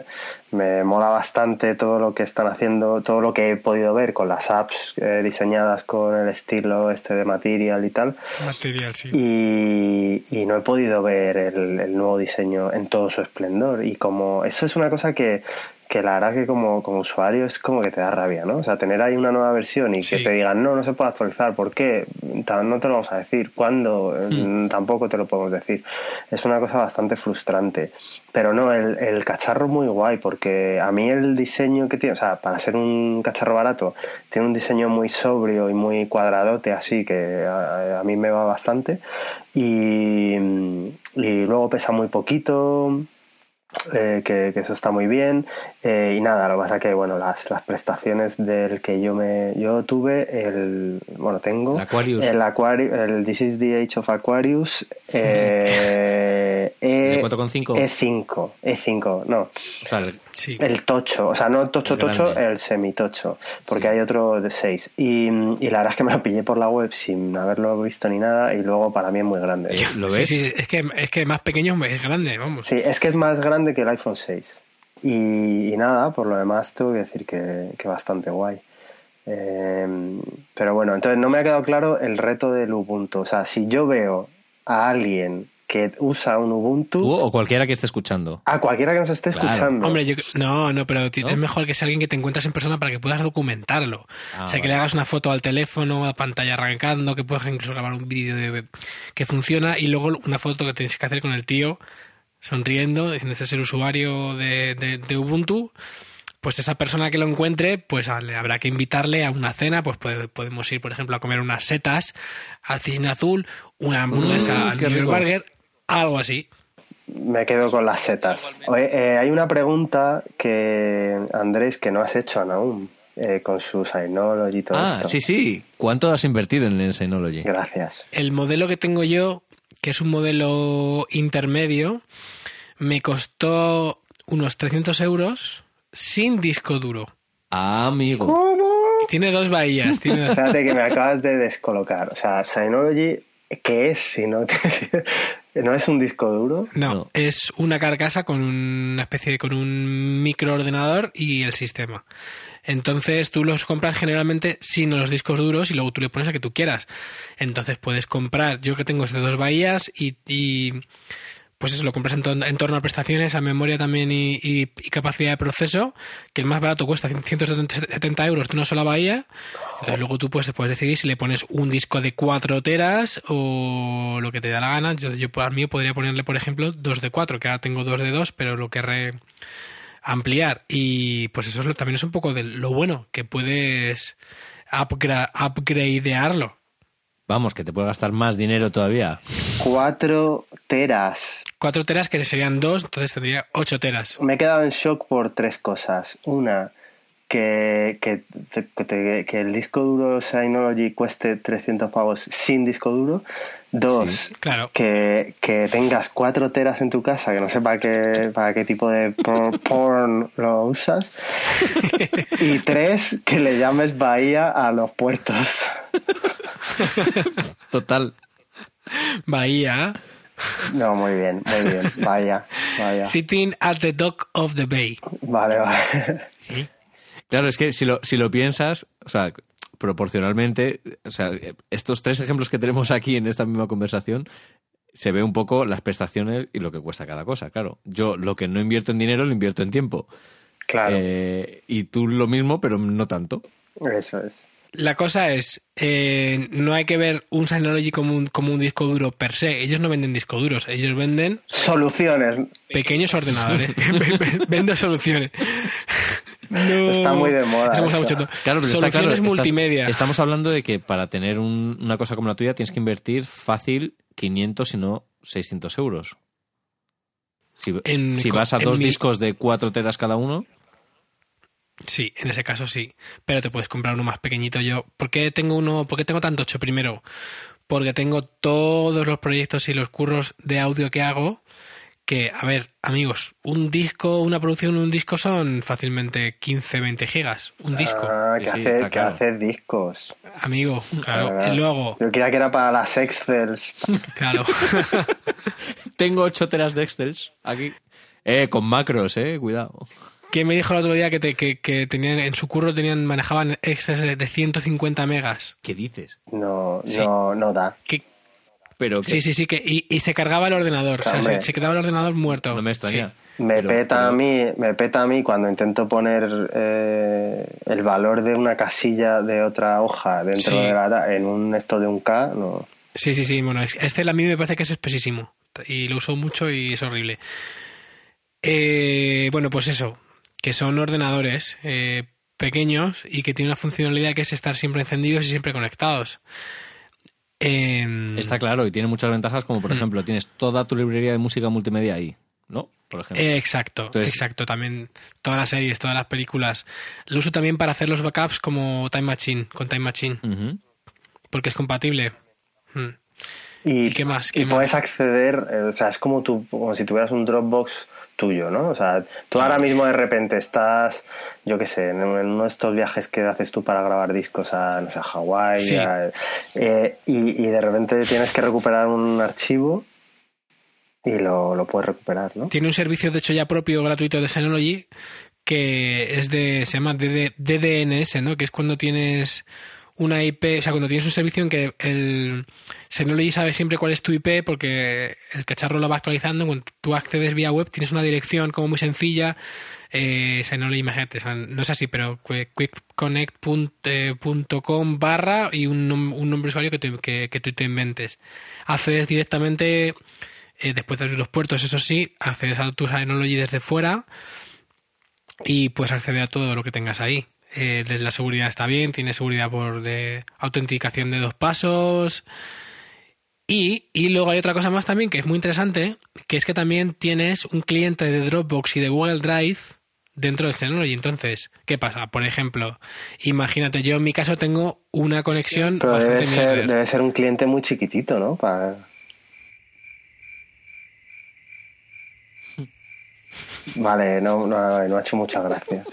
me mola bastante todo lo que están haciendo, todo lo que he podido ver con las apps eh, diseñadas con el estilo este de Material y tal. Material, sí. Y, no he podido ver el, el, nuevo diseño en todo su esplendor. Y como eso es una cosa que, que la verdad que como, como usuario es como que te da rabia, ¿no? O sea, tener ahí una nueva versión y que te digan, no, no se puede actualizar, ¿por qué? No te lo vamos a decir, ¿cuándo? Hmm. Tampoco te lo podemos decir. Es una cosa bastante frustrante. Pero no, el, el cacharro muy guay, porque a mí el diseño que tiene, o sea, para ser un cacharro barato, tiene un diseño muy sobrio y muy cuadradote, así que a, a mí me va bastante. Y, y luego pesa muy poquito eh, que, eso está muy bien eh, y nada lo que pasa es que bueno las, las prestaciones del que yo me yo tuve el bueno tengo el Aquarius el Aquarius el This is the Age of Aquarius eh, e, 4.5 E5 E5 no o sea, el, el tocho, o sea, no tocho tocho, el semitocho, porque hay otro de 6. Y, y, la verdad es que me lo pillé por la web sin haberlo visto ni nada y luego para mí es muy grande. ¿Lo ves? Sí, es, que, es que más pequeño es grande, vamos. Sí, es que es más grande que el iPhone 6. Y, nada, por lo demás tengo que decir que, que bastante guay. Em, pero bueno, entonces no me ha quedado claro el reto del Ubuntu. O sea, si yo veo a alguien que usa un Ubuntu. o cualquiera que esté escuchando. A cualquiera que nos esté escuchando. Hombre, yo, no, no, pero es mejor que sea alguien que te encuentras en persona para que puedas documentarlo. Ah, o sea, que le hagas una foto al teléfono, a pantalla arrancando, que puedas incluso grabar un vídeo de, que funciona y luego una foto que tienes que hacer con el tío sonriendo, diciendo este es el usuario de, de, Ubuntu pues esa persona que lo encuentre, pues le habrá que invitarle a una cena, pues podemos ir, por ejemplo, a comer unas setas al cisne azul, una hamburguesa Mm, al New York. Burger, algo así. Me quedo con las setas. Oye, eh, hay una pregunta que, Andrés, que no has hecho aún eh, con su Synology y todo Ah, esto. sí, sí. ¿Cuánto has invertido en el Synology? Gracias. El modelo que tengo yo, que es un modelo intermedio, me costó unos 300 euros sin disco duro. Ah, amigo. ¿Cómo? Tiene dos bahías. Tiene Espérate que me acabas de descolocar. O sea, Synology, ¿qué es si no, te- no es un disco duro? No, No. es una carcasa con una especie de con un microordenador y el sistema. Entonces tú los compras generalmente sin los discos duros y luego tú le pones a que tú quieras. Entonces puedes comprar, yo que tengo es de dos bahías y, y, pues eso, lo compras en, en torno a prestaciones, a memoria también y, capacidad de proceso, que el más barato cuesta 170 euros de una sola bahía. Entonces luego tú puedes, puedes decidir si le pones un disco de 4 teras o lo que te da la gana. Yo, yo al mío podría ponerle, por ejemplo, dos de 4, que ahora tengo dos de 2, pero lo querré ampliar. Y pues eso es lo- también es un poco de lo bueno, que puedes upgra- upgradearlo. Vamos, que te puede gastar más dinero todavía. Cuatro teras. 4 teras que serían 2, entonces tendría 8 teras. Me he quedado en shock por tres cosas. Una, que, que, te- que que el disco duro Synology cueste 300 pavos sin disco duro. Dos, Claro. que, que tengas cuatro teras en tu casa, que no sé para qué, para qué tipo de por- porn lo usas. Y tres, que le llames bahía a los puertos. Total. Bahía. No, muy bien, muy bien. Vaya, vaya. Sitting at the dock of the bay. Vale, vale. Claro, es que si lo, si lo piensas, o sea, proporcionalmente, o sea, estos tres ejemplos que tenemos aquí en esta misma conversación, se ve un poco las prestaciones y lo que cuesta cada cosa, claro. Yo lo que no invierto en dinero lo invierto en tiempo. Claro, Eh, y tú lo mismo, pero no tanto. eso es. La cosa es, eh, no hay que ver un Synology como un, como un disco duro per se. Ellos no venden discos duros, ellos venden Soluciones. pequeños ordenadores. Venden soluciones. No. Está muy de moda Eso eso. mucho. Claro, pero está Soluciones claro. estás- multimedia. estamos hablando de que para tener un- una cosa como la tuya tienes que invertir fácil 500, si no 600 euros. Si, En- si vas a dos mi- discos de 4 teras cada uno, Sí, en ese caso sí. Pero te puedes comprar uno más pequeñito. Yo, ¿por qué tengo uno? ¿Por qué tengo tanto ocho? Primero, porque tengo todos los proyectos y los curros de audio que hago. Que, a ver, amigos, un disco, una producción de un disco son fácilmente 15, 20 gigas. Un disco. Ah, que, sí, hace, que claro. hace discos. Amigo, claro. Verdad. Y luego, Yo creía que era para las Excels. claro. tengo 8 teras de Excels aquí. Eh, con macros, eh, cuidado. ¿Quién me dijo el otro día que, te- que, que tenían en su curro tenían manejaban Excel de 150 megas? ¿Qué dices? No, Sí. no, no da. Que, Pero que sí, sí, sí, que, y, y se cargaba el ordenador. O sea, se, se quedaba el ordenador muerto. no me extraña. Sí. Me Pero- peta a mí, me peta a mí cuando intento poner eh, el valor de una casilla de otra hoja dentro Sí. de la en un esto de un K, no. Sí, sí, sí. Bueno, este a mí me parece que es espesísimo. Y lo uso mucho y es horrible. Eh, bueno, pues eso. Que son ordenadores eh, pequeños y que tienen una funcionalidad que es estar siempre encendidos y siempre conectados. Em, Está claro y tiene muchas ventajas, como por ejemplo, tienes toda tu librería de música multimedia ahí, ¿no? Por ejemplo. eh, exacto, Entonces- exacto. También todas las series, todas las películas. Lo uso también para hacer los backups como Time Machine, con Time Machine, porque es compatible. Mm. Y, ¿Y qué más? y ¿Qué puedes acceder, eh, o sea, es como, tú, como si tuvieras un Dropbox tuyo, ¿no? O sea, tú ahora mismo de repente estás, yo qué sé, en, uno de estos viajes que haces tú para grabar discos a, no sé, a Hawái, Sí. eh, y, y de repente tienes que recuperar un archivo y lo, lo puedes recuperar, ¿no? Tiene un servicio, de hecho, ya propio gratuito de Synology que es de. se llama DD DDNS, ¿no? Que es cuando tienes una IP, o sea, cuando tienes un servicio en que el Synology sabe siempre cuál es tu IP porque el cacharro lo va actualizando. Cuando tú accedes vía web, tienes una dirección como muy sencilla. Eh, Synology, imagínate, no es así, pero quickconnect.com barra y un, nom- un nombre de usuario que, te- que, que tú te inventes. Accedes directamente eh, después de abrir los puertos, eso sí, accedes a tu Synology desde fuera y puedes acceder a todo lo que tengas ahí. Eh, la seguridad está bien, tiene seguridad por de autenticación de dos pasos. Y, y luego hay otra cosa más también que es muy interesante, que es que también tienes un cliente de Dropbox y de Google Drive dentro del Synology. Entonces, ¿qué pasa? Por ejemplo, imagínate, yo en mi caso tengo una conexión Pero bastante debe ser, debe ser un cliente muy chiquitito, ¿no? Para... Vale, no, no, no ha hecho mucha gracia.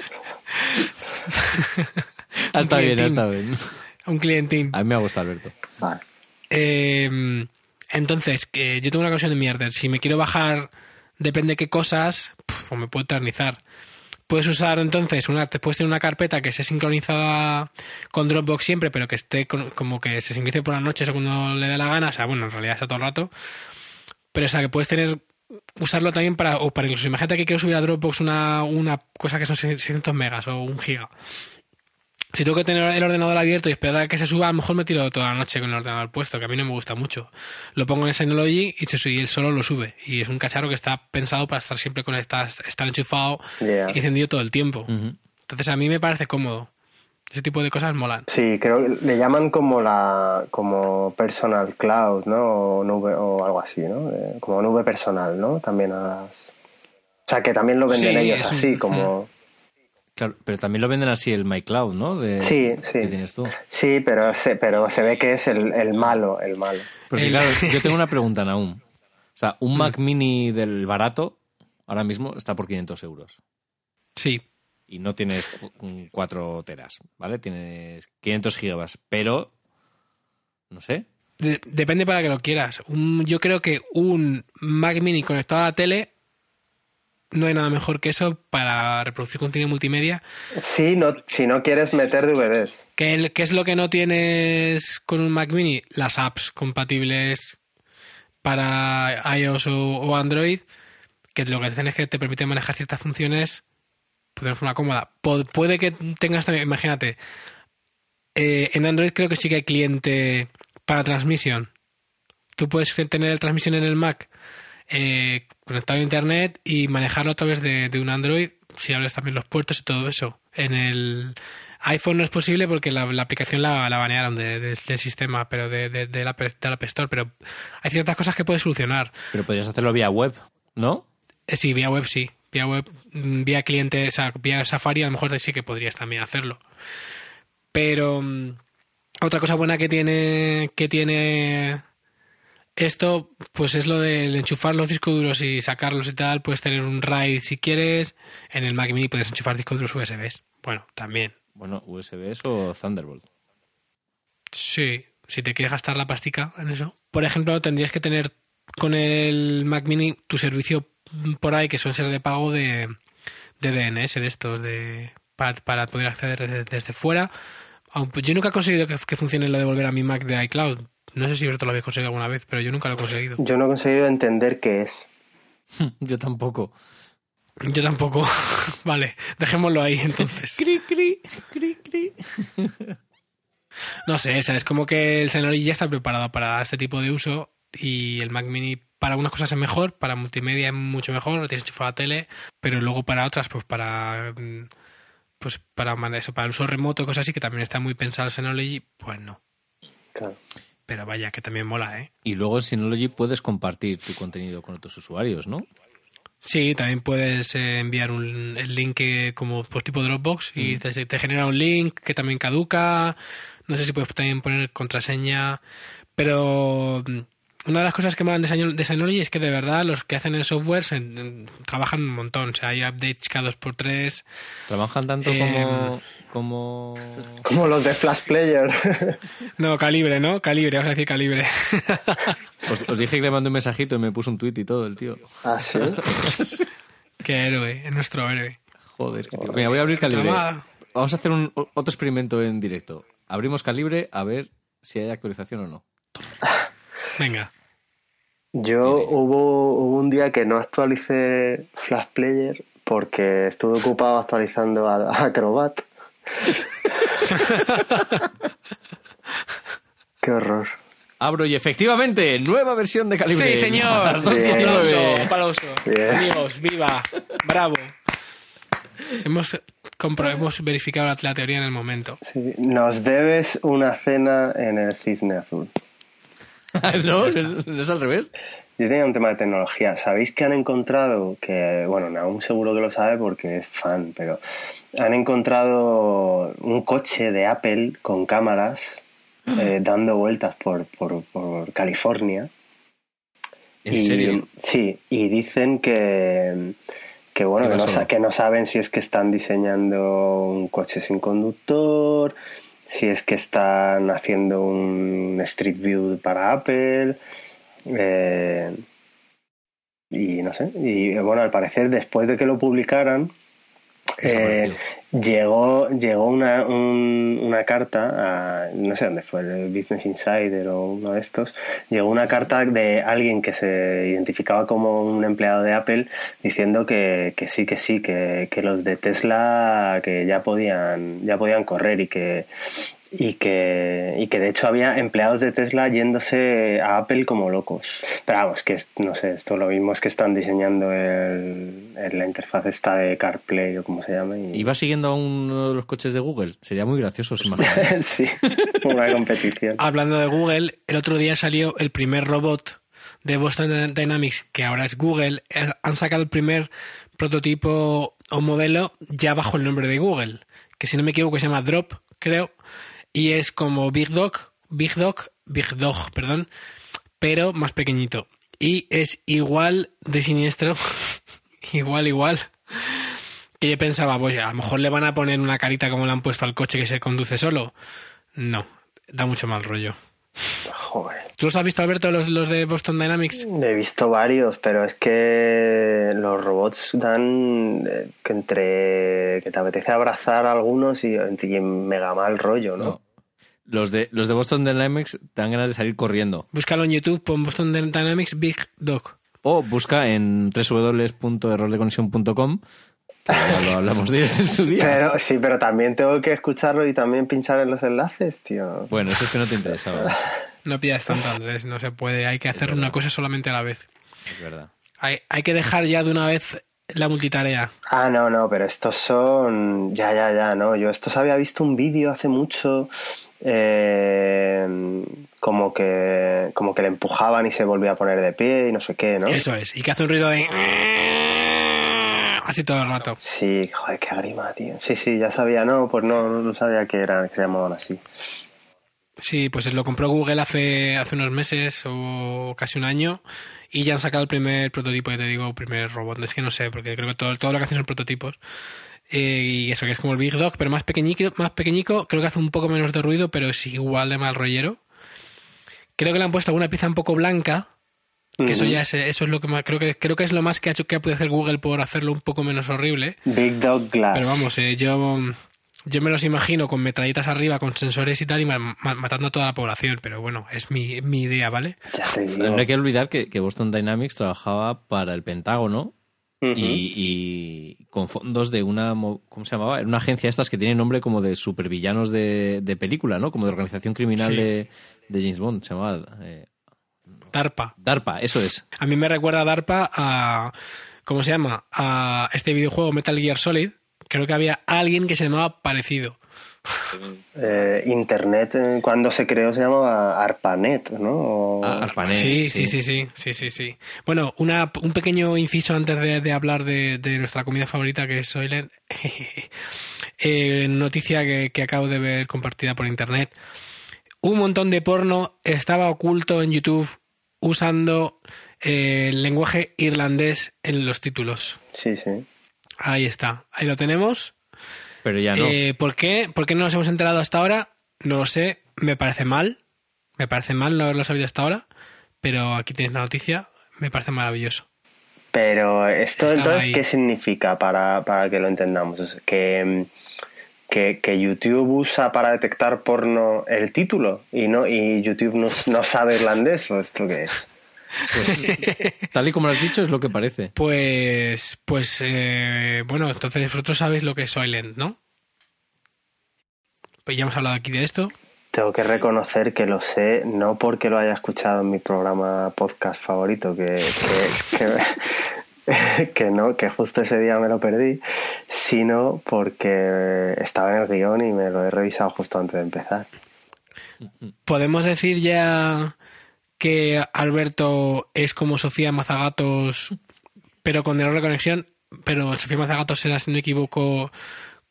Está bien, está bien. Un clientín. A mí me ha gustado, Alberto. Vale. Eh, entonces, que yo tengo una conexión de mierder. Si me quiero bajar, depende qué cosas, pues me puedo eternizar. Puedes usar entonces una, te puedes tener una carpeta que esté sincronizada con Dropbox siempre, pero que esté con- como que se sincronice por las noches o cuando le dé la gana. O sea, bueno, en realidad está todo el rato. Pero o sea, que puedes tener usarlo también para, o para incluso imagínate que quiero subir a Dropbox una, una cosa que son 600 megas o un giga. Si tengo que tener el ordenador abierto y esperar a que se suba, a lo mejor me tiro toda la noche con el ordenador puesto, que a mí no me gusta mucho. Lo pongo en Synology y, se, y él solo lo sube. Y es un cacharro que está pensado para estar siempre conectado, estar enchufado Yeah. y encendido todo el tiempo. Ujú. Entonces a mí me parece cómodo. Ese tipo de cosas molan. Sí, creo que le llaman como la como personal cloud, ¿no? O, nube, o algo así, ¿no? Eh, como nube personal, ¿no? También a las... O sea, que también lo venden Sí, ellos un- así, como... Claro, pero también lo venden así el MyCloud, ¿no? De, Sí, sí. Que tienes tú. Sí, pero se, pero se ve que es el, el malo, el malo. Porque El- claro, yo tengo una pregunta, Naum. O sea, un Mac Mini del barato ahora mismo está por 500 euros. Sí. Y no tienes 4 teras, ¿vale? Tienes 500 gigas, pero... No sé. De- depende para que lo quieras. Un- yo creo que un Mac Mini conectado a la tele no hay nada mejor que eso para reproducir contenido multimedia. Sí, no, si no quieres meter DVDs. ¿Qué, el- qué es lo que no tienes con un Mac Mini? Las apps compatibles para iOS o, o Android, que lo que hacen es que te permiten manejar ciertas funciones de una forma cómoda. Puede que tengas también, imagínate, eh, en Android creo que sí que hay cliente para transmisión. Tú puedes tener el transmisión en el Mac eh, conectado a internet y manejarlo a través de, de un Android si hablas también los puertos y todo eso. En el iPhone no es posible porque la, la aplicación la, la banearon de- de- del sistema, pero de, de, de la, App- de la App Store. Pero hay ciertas cosas que puedes solucionar. Pero podrías hacerlo vía web, ¿no? Eh, sí, vía web sí. Vía web, mm, vía cliente, o sea, vía Safari a lo mejor sí que podrías también hacerlo. Pero mm, otra cosa buena que tiene que tiene esto, pues es lo de enchufar los discos duros y sacarlos y tal. Puedes tener un RAID si quieres. En el Mac Mini puedes enchufar discos duros USBs. Bueno, también. Bueno, USBs o Thunderbolt. Sí, si te quieres gastar la pastica en eso. Por ejemplo, tendrías que tener con el Mac Mini tu servicio por ahí que suele ser de pago de, de DNS, de estos, de para, para poder acceder desde, desde fuera. Aunque yo nunca he conseguido que, que funcione lo de volver a mi Mac de iCloud. No sé si vosotros lo habéis conseguido alguna vez, pero yo nunca lo he conseguido. Yo no he conseguido entender qué es. Yo tampoco. Yo tampoco. vale, dejémoslo ahí entonces. Cri, cri, cri, cri. No sé, o sea, es como que el Synology ya está preparado para este tipo de uso y el Mac Mini para algunas cosas es mejor, para multimedia es mucho mejor, lo tienes enchufado a la tele, pero luego para otras, pues para mm, pues para eso, para el uso remoto, cosas así que también está muy pensado el Synology, pues no. Claro. Pero vaya, que también mola, ¿eh? Y luego en Synology puedes compartir tu contenido con otros usuarios, ¿no? Sí, también puedes eh, enviar un, el link eh, como pues, tipo Dropbox y te, te genera un link que también caduca. No sé si puedes también poner contraseña. Pero mm, una de las cosas que molan de Syno- de Synology es que de verdad los que hacen el software se- trabajan un montón. O sea, hay updates cada dos por tres. Trabajan tanto como, como... Como los de Flash Player. No, calibre, ¿no? Calibre, vamos a decir calibre. Os, os dije que le mandé un mensajito y me puso un tuit y todo, el tío. ah, sí. Qué héroe, es nuestro héroe. Joder, qué tío. Venga, voy a abrir Calibre. Vamos a hacer un, otro experimento en directo. Abrimos Calibre a ver si hay actualización o no. Venga. Yo hubo, hubo un día que no actualicé Flash Player porque estuve ocupado actualizando a, a Acrobat. Qué horror. Abro y efectivamente, nueva versión de Calibre. Sí, señor. Más Bien. 2.19. Aplauso, aplauso. Bien. Amigos, viva. Bravo. hemos, hemos verificado la, la teoría en el momento. Sí, Nos debes una cena en el Cisne Azul. ¿No? ¿No es al revés? Yo tenía un tema de tecnología. ¿Sabéis que han encontrado, que, bueno, Naum seguro que lo sabe porque es fan, pero han encontrado un coche de Apple con cámaras eh, dando vueltas por, por, por California? ¿En y, serio? Sí, y dicen que, que bueno, Que no, que no saben si es que están diseñando un coche sin conductor, si es que están haciendo un Street View para Apple. eh, y no sé, y bueno, al parecer después de que lo publicaran, eh, llegó, llegó una, un- una carta, a, no sé dónde fue, el Business Insider o uno de estos, llegó una carta de alguien que se identificaba como un empleado de Apple diciendo que, que sí, que sí, que, que los de Tesla que ya podían, ya podían correr y que y que, y que de hecho había empleados de Tesla yéndose a Apple como locos. Pero vamos, que es- no sé, esto lo mismo es que están diseñando el, el- la interfaz esta de CarPlay o como se llama. Y... ¿Iba siguiendo a uno de los coches de Google? Sería muy gracioso, ¿os imagináis? sí, una competición. Hablando de Google, el otro día salió el primer robot de Boston Dynamics, que ahora es Google. Eh, Han sacado el primer prototipo o modelo ya bajo el nombre de Google, que si no me equivoco se llama Drop, creo, y es como Big Dog, Big Dog, Big Dog, perdón, pero más pequeñito. Y es igual de siniestro, igual, igual. Que yo pensaba, pues a lo mejor le van a poner una carita como le han puesto al coche que se conduce solo. No, da mucho mal rollo. Joder. ¿Tú los has visto, Alberto, los, los de Boston Dynamics? He visto varios, pero es que los robots dan eh, que entre que te apetece abrazar a algunos y, y mega mal rollo, ¿no? No. Los de, los de Boston Dynamics te dan ganas de salir corriendo. Búscalo en YouTube, pon Boston Dynamics Big Dog. O busca en www.errordeconexión.com lo hablamos de ellos en su día. Pero sí, pero también tengo que escucharlo y también pinchar en los enlaces, tío. Bueno, eso es que no te interesaba. No pidas tanto, Andrés, no se puede. Hay que hacer una cosa solamente a la vez. Es verdad. Hay, hay que dejar ya de una vez la multitarea. Ah, no, no, pero estos son. Ya, ya, ya, no. Yo estos había visto un vídeo hace mucho. Eh, como que como que le empujaban y se volvía a poner de pie y no sé qué, ¿no? Eso es. Y que hace un ruido de... Así todo el rato. Sí, joder, qué grima, tío. Sí, sí, ya sabía, no, pues no, no sabía que eran, que se llamaban así. Sí, pues lo compró Google hace, hace unos meses o casi un año y ya han sacado el primer prototipo, ya te digo, primer robot. Es que no sé, porque creo que todo, todo lo que hacen son prototipos. Eh, y eso que es como el Big Dog, pero más pequeñico, más pequeñico, creo que hace un poco menos de ruido, pero es igual de mal rollero. Creo que le han puesto alguna pieza un poco blanca, que eso ya es, eso es lo que más, creo que creo que es lo más que ha hecho que ha podido hacer Google por hacerlo un poco menos horrible. Big Dog Glass. Pero vamos, eh, yo, yo me los imagino con metralletas arriba, con sensores y tal, y ma- ma- matando a toda la población. Pero bueno, es mi, mi idea, ¿vale? Ya te digo. No hay que olvidar que, que Boston Dynamics trabajaba para el Pentágono Y, y con fondos de una, mo- ¿cómo se llamaba? Era Una agencia estas que tiene nombre como de supervillanos de, de película, ¿no? Como de organización criminal Sí. de, de James Bond. Se llamaba eh, DARPA. DARPA, eso es. A mí me recuerda a DARPA a. ¿Cómo se llama? A este videojuego Metal Gear Solid. Creo que había alguien que se llamaba parecido. Eh, Internet, eh, cuando se creó, se llamaba ARPANET, ¿no? O- Ah, ARPANET, Sí, sí, sí, sí, sí, sí, sí. Bueno, una, un pequeño inciso antes de, de hablar de, de nuestra comida favorita que es Soylent. Eh, noticia que, que acabo de ver compartida por internet. Un montón de porno estaba oculto en YouTube usando eh, el lenguaje irlandés en los títulos. Sí, sí. Ahí está, ahí lo tenemos. Pero ya no. Eh, ¿por, qué? ¿Por qué no nos hemos enterado hasta ahora? No lo sé, me parece mal. Me parece mal no haberlo sabido hasta ahora. Pero aquí tienes la noticia, me parece maravilloso. Pero esto Estaba entonces, ahí. ¿qué significa para, para que lo entendamos? Que, mm, que, que YouTube usa para detectar porno el título y no y YouTube no, no sabe irlandés o esto qué es. Pues, tal y como lo has dicho, es lo que parece. Pues, pues, eh, bueno, entonces vosotros sabéis lo que es Soylent, ¿no? Pues ya hemos hablado aquí de esto. Tengo que reconocer que lo sé, no porque lo haya escuchado en mi programa podcast favorito, que, que, que, que no, que justo ese día me lo perdí, sino porque estaba en el guion y me lo he revisado justo antes de empezar. ¿Podemos decir ya que Alberto es como Sofía Mazagatos, pero con error de conexión? Pero Sofía Mazagatos era, si no me equivoco,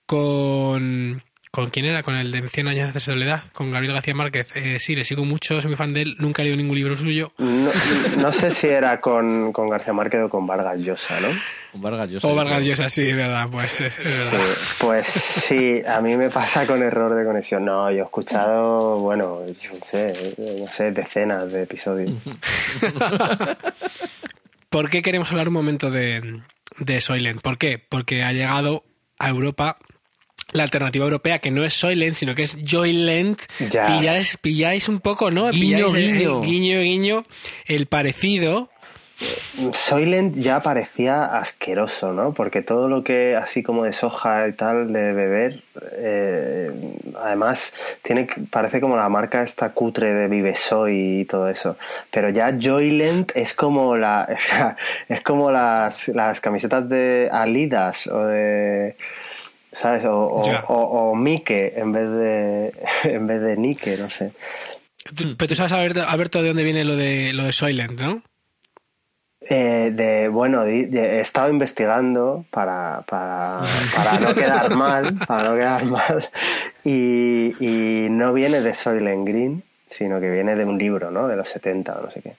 con ¿Con quién era? Con el de 100 años de soledad, con Gabriel García Márquez. Eh, sí, le sigo mucho, soy muy fan de él, nunca he leído ningún libro suyo. No, sé si era con, García Márquez o con Vargas Llosa, ¿no? Con Vargas Llosa. O Vargas Llosa, sí, verdad, pues es, verdad. pues sí, a mí me pasa con error de conexión. No, yo he escuchado, bueno, no sé, no sé, decenas de episodios. ¿Por qué queremos hablar un momento de, de Soylent? ¿Por qué? Porque ha llegado a Europa la alternativa europea, que no es Soylent, sino que es Joylent. Pilláis, pilláis un poco, ¿no? Guiño, guiño. guiño, guiño, el parecido. Soylent ya parecía asqueroso, ¿no? Porque todo lo que así como de soja y tal de beber, eh, además tiene parece como la marca esta cutre de Vive Soy y todo eso. Pero ya Joylent es como la, es como las, las camisetas de Alidas o de ¿sabes? O, o, Mike en vez de en vez de Nike, no sé. Pero tú sabes, Alberto, de dónde viene lo de lo de Soylent, ¿no? Eh, de, bueno, he estado investigando para, para, para no quedar mal, para no quedar mal, y, y no viene de Soylent Green, sino que viene de un libro, ¿no? De los 70 o no sé qué.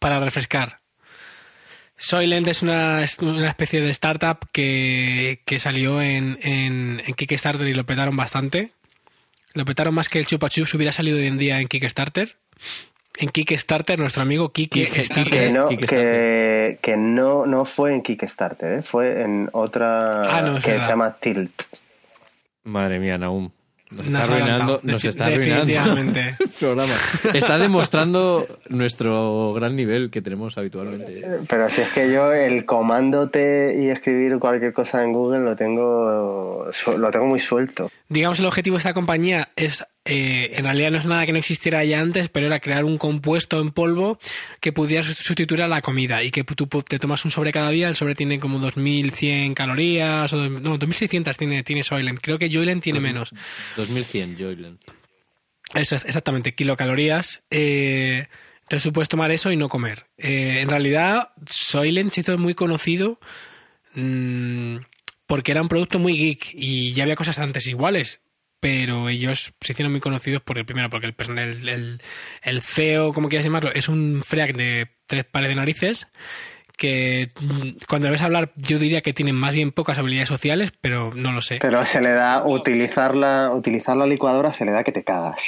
Para refrescar. Soylent es una, una, especie de startup que, que salió en, en, Kickstarter y lo petaron bastante. Lo petaron más que el Chupa Chups hubiera salido hoy en día en Kickstarter. En Kickstarter, nuestro amigo Kike Que, no, que, no, no fue en Kickstarter, ¿eh? fue en otra ah, que se llama Tilt. Madre mía, Naum. Nos está arruinando, nos está arruinando el programa. Está demostrando nuestro gran nivel que tenemos habitualmente. Pero si es que yo el comando T y escribir cualquier cosa en Google lo tengo lo tengo muy suelto. Digamos el objetivo de esta compañía es eh, en realidad no es nada que no existiera ya antes, pero era crear un compuesto en polvo que pudiera sustituir a la comida y que tú te tomas un sobre cada día. El sobre tiene como 2100 calorías, o no, 2600 tiene, tiene Soylent. Creo que Joylent tiene menos. 2100 Joylent. Eso es, exactamente, kilocalorías. Eh, entonces tú puedes tomar eso y no comer. Eh, en realidad, Soylent se hizo muy conocido mmm, porque era un producto muy geek y ya había cosas antes iguales pero ellos se hicieron muy conocidos por el primero, porque el, el, el CEO, como quieras llamarlo, es un freak de tres pares de narices que mm, cuando le ves hablar yo diría que tiene más bien pocas habilidades sociales, pero no lo sé. Pero se le da utilizar la, utilizar la licuadora, se le da que te cagas.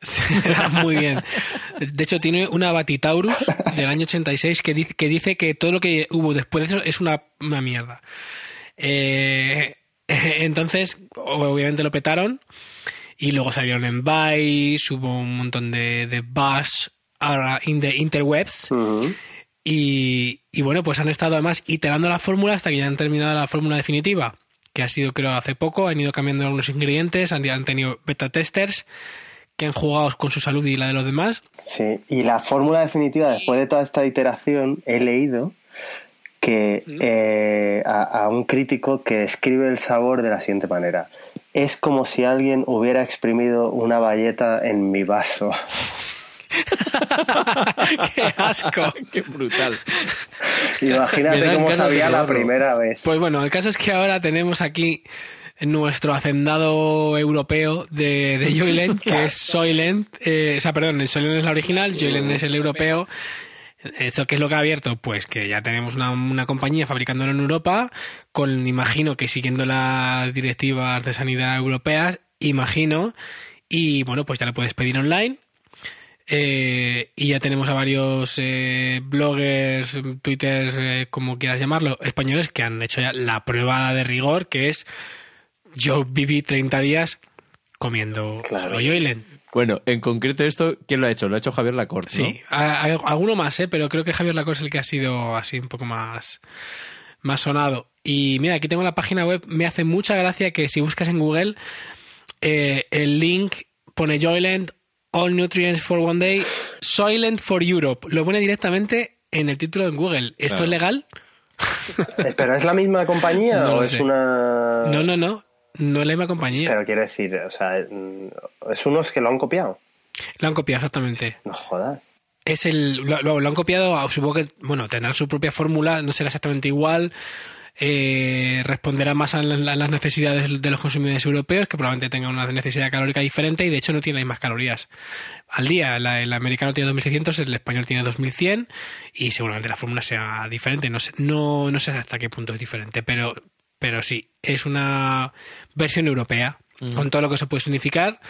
Muy bien. De hecho, tiene una Batitaurus del año 86 que dice, que dice que todo lo que hubo después de eso es una, una mierda. Eh, Entonces, obviamente lo petaron y luego salieron en Vice, hubo un montón de, de buzz in the interwebs. y, y, bueno, pues han estado además iterando la fórmula hasta que ya han terminado la fórmula definitiva, que ha sido creo hace poco, han ido cambiando algunos ingredientes, han, han tenido beta testers que han jugado con su salud y la de los demás. Sí, y la fórmula definitiva, después de toda esta iteración, he leído que eh, a, un crítico que describe el sabor de la siguiente manera. Es como si alguien hubiera exprimido una valleta en mi vaso. ¡Qué asco! ¡Qué brutal! Imagínate cómo sabía la primera vez. Pues bueno, el caso es que ahora tenemos aquí nuestro hacendado europeo de, de Joylent, que es Soylent. Eh, o sea, perdón, Soylent es la original, Joylent es el europeo. ¿Esto qué es lo que ha abierto? Pues que ya tenemos una, compañía fabricándolo en Europa, con, imagino que siguiendo las directivas de sanidad europeas, imagino, y bueno, pues ya lo puedes pedir online. Eh, y ya tenemos a varios eh, bloggers, twitters, eh, como quieras llamarlo, españoles que han hecho ya la prueba de rigor, que es yo viví 30 días comiendo claro. Bueno, en concreto esto, ¿quién lo ha hecho? Lo ha hecho Javier Lacorte. Sí, alguno más, ¿eh? pero creo que Javier Lacorte es el que ha sido así un poco más, más sonado. Y mira, aquí tengo la página web, me hace mucha gracia que si buscas en Google, eh, el link pone Joyland, All Nutrients for One Day, Soylent for Europe. Lo pone directamente en el título en Google. ¿Esto es legal? ¿Pero es la misma compañía No o es sé. una...? No, no, no. No es la misma compañía. Pero quiero decir, o sea, mm, es unos que lo han copiado. Lo han copiado exactamente. No jodas. Es el, lo, lo- han copiado, ah, supongo que, bueno, tendrán su propia fórmula, no será exactamente igual, eh, responderá más a la- a las necesidades de los consumidores europeos, que probablemente tengan una necesidad calórica diferente y de hecho no tiene las mismas calorías al día. La- el americano tiene 2600, el español tiene 2100 y seguramente la fórmula sea diferente. No sé, no, no sé hasta qué punto es diferente, pero, pero sí, es una versión europea, con todo lo que eso puede significar.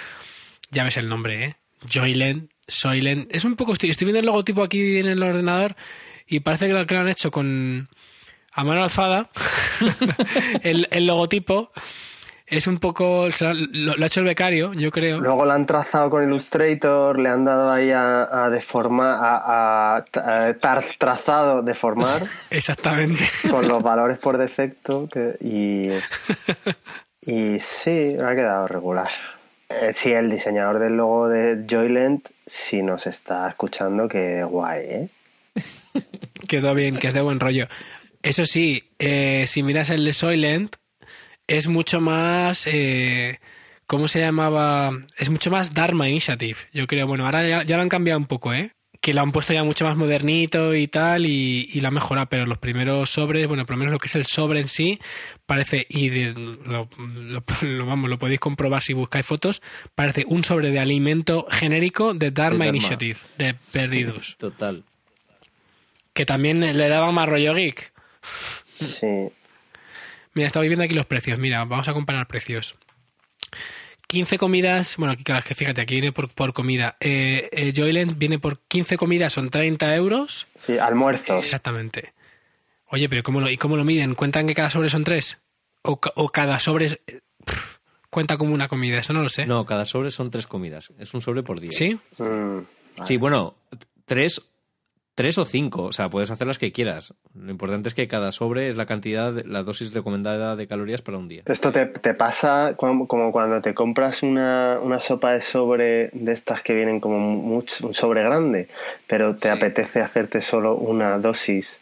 Ya ves el nombre, ¿eh? Joyland, Soylent. Es un poco. Estoy, estoy viendo el logotipo aquí en el ordenador y parece que lo, que lo han hecho con. A mano alzada. el, el logotipo es un poco. Lo, lo ha hecho el becario, yo creo. Luego lo han trazado con Illustrator, le han dado ahí a, a deformar, a, a- a tar- trazado, deformar Exactamente. con los valores por defecto que, y, y sí, ha quedado regular. Eh, sí, el diseñador del logo de Joyland sí nos está escuchando, que guay, ¿eh? Quedó bien, que es de buen rollo. Eso sí, eh, si miras el de Soylent, es mucho más. Eh, ¿Cómo se llamaba? Es mucho más Dharma Initiative, yo creo. Bueno, ahora ya, ya lo han cambiado un poco, ¿eh? Que lo han puesto ya mucho más modernito y tal, y, y lo han mejorado, pero los primeros sobres, bueno, por lo menos lo que es el sobre en sí, parece, y de- lo, lo- lo- vamos, lo podéis comprobar si buscáis fotos, parece un sobre de alimento genérico de Dharma, Dharma. Initiative, de Perdidos, Total. que también le daba más rollo geek. Sí. Mira, estaba viendo aquí los precios. Mira, vamos a comparar precios. 15 comidas, bueno, aquí claro, es que fíjate, aquí viene por, por comida. Eh, eh, Joyland viene por 15 comidas, son 30 euros. Sí, almuerzos. Exactamente. Oye, pero ¿cómo lo, ¿y cómo lo miden? ¿Cuentan que cada sobre son tres? ¿O, ca- o cada sobre es- cuenta como una comida? Eso no lo sé. No, cada sobre son tres comidas. Es un sobre por día. ¿Sí? Mm, Sí, bueno, tres, tres o cinco. O sea, puedes hacer las que quieras. Lo importante es que cada sobre es la cantidad, de- la dosis recomendada de calorías para un día. Esto te, te pasa como, como cuando te compras una, una sopa de sobre de estas que vienen como mucho, un sobre grande, pero te Sí. apetece hacerte solo una dosis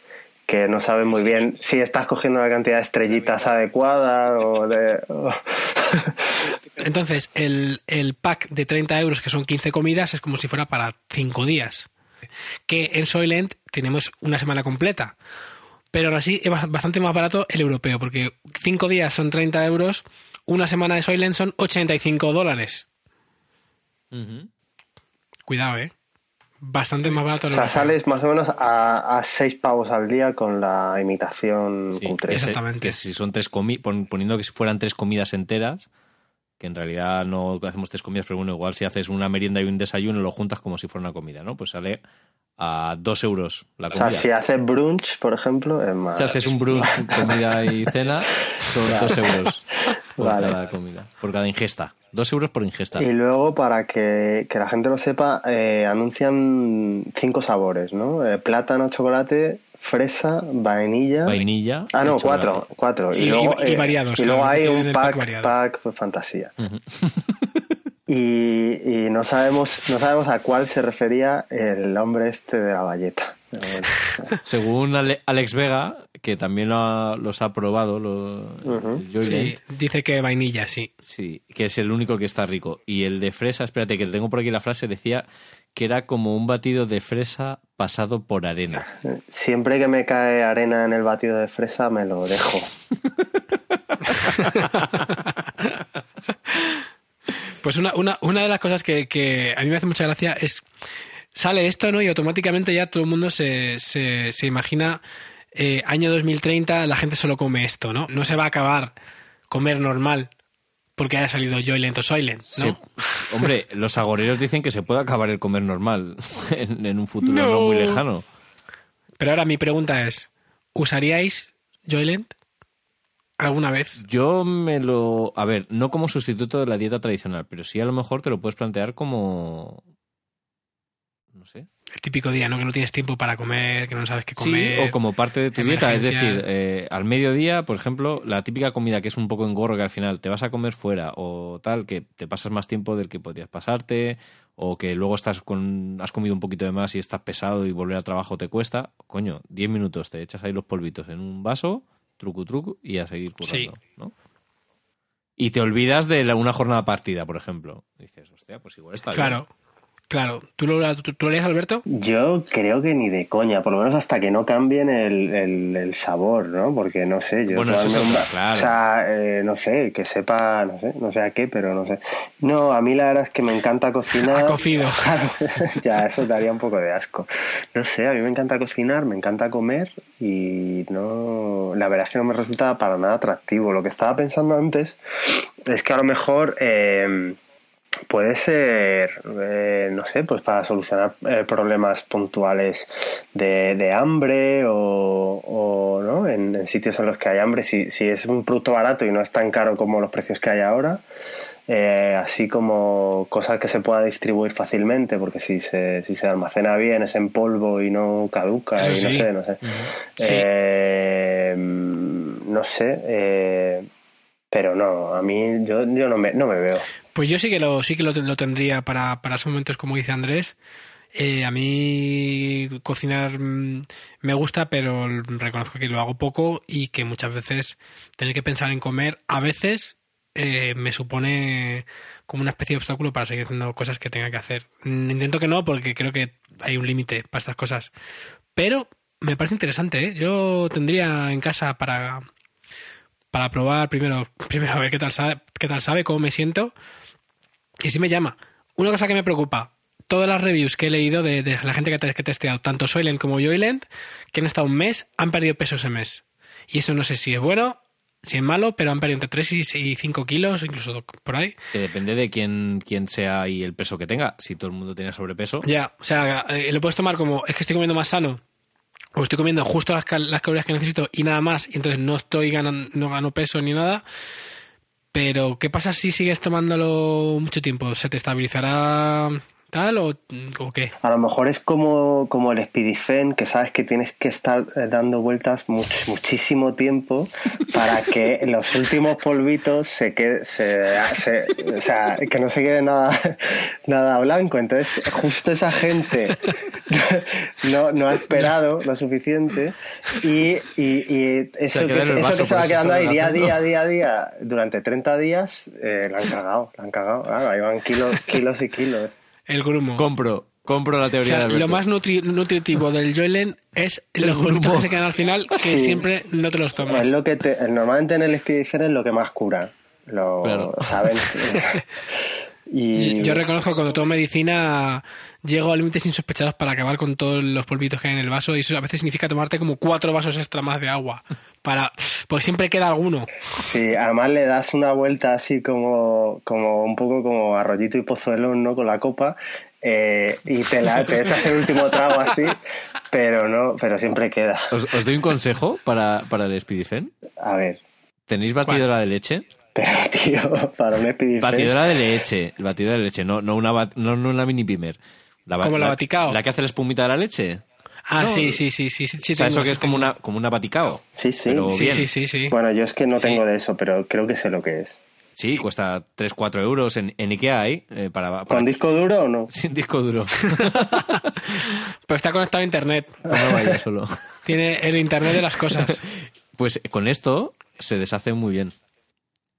que no sabes muy bien si estás cogiendo la cantidad de estrellitas adecuada o de... o- Entonces, el, el pack de 30 euros, que son 15 comidas, es como si fuera para 5 días. Que en Soylent tenemos una semana completa. Pero aún así es ba- bastante más barato el europeo, porque 5 días son 30 euros, una semana de Soylent son 85 dólares. Cuidado, ¿eh? Bastante más barato o sea, europeo. sales más o menos a, a seis pavos al día con la imitación Sí, cutre. Exactamente. Que si son tres comi pon- poniendo que si fueran tres comidas enteras, que en realidad no hacemos tres comidas, pero bueno, igual si haces una merienda y un desayuno lo juntas como si fuera una comida, ¿no? Pues sale a dos euros la O comida. sea, si haces brunch, por ejemplo, es más... Si haces un brunch, comida y cena, son dos euros por Vale. cada comida, por cada ingesta. Dos euros por ingesta. Y luego, para que, que la gente lo sepa, eh, anuncian cinco sabores, ¿no? Eh, plátano, chocolate, fresa, vainilla. Vainilla. Ah, no, chocolate. cuatro, cuatro. Y, Y- luego, y- y eh, variados, Y luego hay un pack pack, pues, fantasía. Y, y no sabemos no sabemos a cuál se refería el hombre este de la valleta. Según Ale- Alex Vega, que también lo ha- los ha probado, Sí, dice que vainilla, sí. Sí, que es el único que está rico. Y el de fresa, espérate, que tengo por aquí la frase, decía que era como un batido de fresa pasado por arena. Siempre que me cae arena en el batido de fresa, me lo dejo. Pues una, una, una de las cosas que, que a mí me hace mucha gracia es. Sale esto, ¿no? Y automáticamente ya todo el mundo se, se, se imagina. eh, año 2030, la gente solo come esto, ¿no? No se va a acabar comer normal porque haya salido Joylent o Soylent, ¿no? Hombre, los agoreros dicen que se puede acabar el comer normal en, en un futuro no. No. muy lejano. Pero ahora mi pregunta es: ¿usaríais Joylent alguna vez? Yo me lo... A ver, no como sustituto de la dieta tradicional, pero sí a lo mejor te lo puedes plantear como... no sé. El típico día, ¿no? Que no tienes tiempo para comer, que no sabes qué Sí, comer. o como parte de tu dieta, es decir, eh, al mediodía, por ejemplo, la típica comida que es un poco engorro que al final te vas a comer fuera o tal, que te pasas más tiempo del que podrías pasarte, o que luego estás con, has comido un poquito de más y estás pesado y volver al trabajo te cuesta, coño, 10 minutos, te echas ahí los polvitos en un vaso, truco truco, y a seguir currando, Sí. ¿no? Y te olvidas de la- una jornada partida, por ejemplo. Dices, hostia, pues igual está bien. Claro. ¿Tú lo, tú, tú lo harías, Alberto? Yo creo que ni de coña, por lo menos hasta que no cambien el, el- el sabor, ¿no? Porque no sé, yo Bueno, eso es un otra, va- claro. O sea, eh, no sé, que sepa, no sé, no sé a qué, pero no sé. No, a mí la verdad es que me encanta cocinar. Cocido. Ya, eso daría un poco de asco. No sé, a mí me encanta cocinar, me encanta comer y no, la verdad es que no me resulta para nada atractivo. Lo que estaba pensando antes es que a lo mejor eh, puede ser, eh, no sé, pues para solucionar eh, problemas puntuales de, de hambre o, o, ¿no? en, en sitios en los que hay hambre, si, si es un producto barato y no es tan caro como los precios que hay ahora. eh, así como cosas que se pueda distribuir fácilmente, porque si se, si se almacena bien es en polvo y no caduca Eso y no sí. sé, no sé. Sí. Eh, mm, no sé, eh, pero no, a mí yo, yo no, me, no me veo. Pues yo sí que lo, sí que lo, lo tendría para, para esos momentos, como dice Andrés. Eh, a mí cocinar mm, me gusta, pero reconozco que lo hago poco y que muchas veces tener que pensar en comer a veces eh, me supone como una especie de obstáculo para seguir haciendo cosas que tenga que hacer. Mm, Intento que no, porque creo que hay un límite para estas cosas. Pero me parece interesante, ¿eh? Yo tendría en casa para, para probar primero, primero a ver qué tal sabe, qué tal sabe, cómo me siento. Y si me llama. Una cosa que me preocupa, todas las reviews que he leído de, de la gente que, te- que he testeado, tanto Soylent como Joylent, que han estado un mes, han perdido peso ese mes. Y eso no sé si es bueno, si es malo, pero han perdido entre 3 y 5 kilos, incluso por ahí. Que depende de quién, quién sea y el peso que tenga. Si todo el mundo tiene sobrepeso, Ya, o sea, eh, lo puedes tomar como, es que estoy comiendo más sano, o estoy comiendo justo las, cal- las calorías que necesito y nada más, y entonces no estoy ganando, no gano peso ni nada. Pero, ¿qué pasa si sigues tomándolo mucho tiempo? ¿Se te estabilizará tal o, o qué? A lo mejor es como, como el Spidifen, que sabes que tienes que estar eh, dando vueltas much- muchísimo tiempo para que los últimos polvitos se quede, se, se- o sea, que no se quede nada, nada blanco. Entonces, justo esa gente no, no ha esperado lo suficiente y, y, y eso, Se que, eso vaso, que se va quedando ahí día a día, día a día, durante 30 días, eh, la han cagado, la han cagado. Claro, ahí van kilos, kilos y kilos. El grumo. compro, compro la O teoría sea, de Alberto. lo más nutri- nutritivo del Joylen es los polvitos que se quedan al final, que Sí. siempre no te los tomas. Es lo que te, normalmente en el Spidifen es lo que más cura. Lo Claro. saben. y Yo reconozco que cuando tomo medicina llego a límites insospechados para acabar con todos los polvitos que hay en el vaso y eso a veces significa tomarte como cuatro vasos extra más de agua. Para, porque siempre queda alguno. sí, además le das una vuelta así como, como un poco como arrollito y pozuelón, ¿no? Con la copa. eh, y te, la, te echas el último trago así, pero no, pero siempre queda. ¿Os, os doy un consejo para, para el Spidifen. A ver, ¿Tenéis batidora de leche? pero tío, para un Spidifen. Batidora de leche. Batidora de leche, no, no, una, bat- no, no una mini pimer. La, ¿Como la Baticao? La que hace la espumita de la leche. Ah, No, sí, sí, sí, sí, sí. sí o sea, tengo, eso que sí es como tengo. una, como una baticao. Sí, sí. Pero Sí, bien. sí, sí, sí. Bueno, yo es que no Sí. tengo de eso, pero creo que sé lo que es. Sí, cuesta 3-4 euros. En, en Ikea hay. eh, para, para- ¿Con disco duro o no? Sin disco duro. Pero está conectado a internet. no vaya solo. Tiene el internet de las cosas. Pues con esto se deshace muy bien.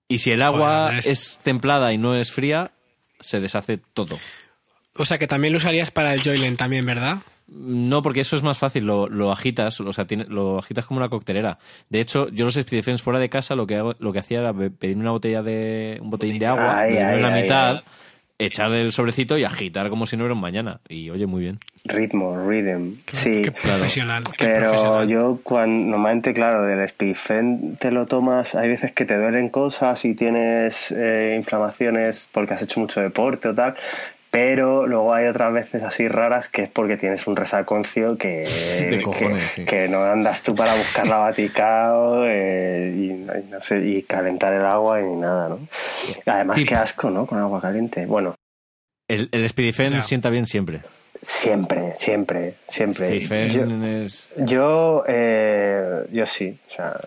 Y si el agua es templada y no es fría, se deshace todo. O sea que también lo usarías para el Joylen también, ¿verdad? No, porque eso es más fácil, lo, lo agitas, o sea, tiene- lo agitas como una coctelera. De hecho, yo los Speedfence fuera de casa lo que hago, lo que hacía era pedirme una botella de un botellín de agua, Ay, ay, la ay, mitad, ay. echarle el sobrecito y agitar como si no hubiera un mañana. Y oye, muy bien. Ritmo, rhythm. Qué, sí. qué profesional. qué Pero profesional. yo cuando normalmente claro del Spifen te lo tomas hay veces que te duelen cosas y tienes eh, inflamaciones porque has hecho mucho deporte o tal pero luego hay otras veces así raras que es porque tienes un resaconcio que, De cojones, que, sí. que no andas tú para buscar la baticao eh, y, y no sé y calentar el agua y nada no además Tip. qué asco no con agua caliente bueno El, el Speedifen Ya. sienta bien siempre. Siempre, siempre, siempre. Yo, es... yo, eh, yo sí. O sea,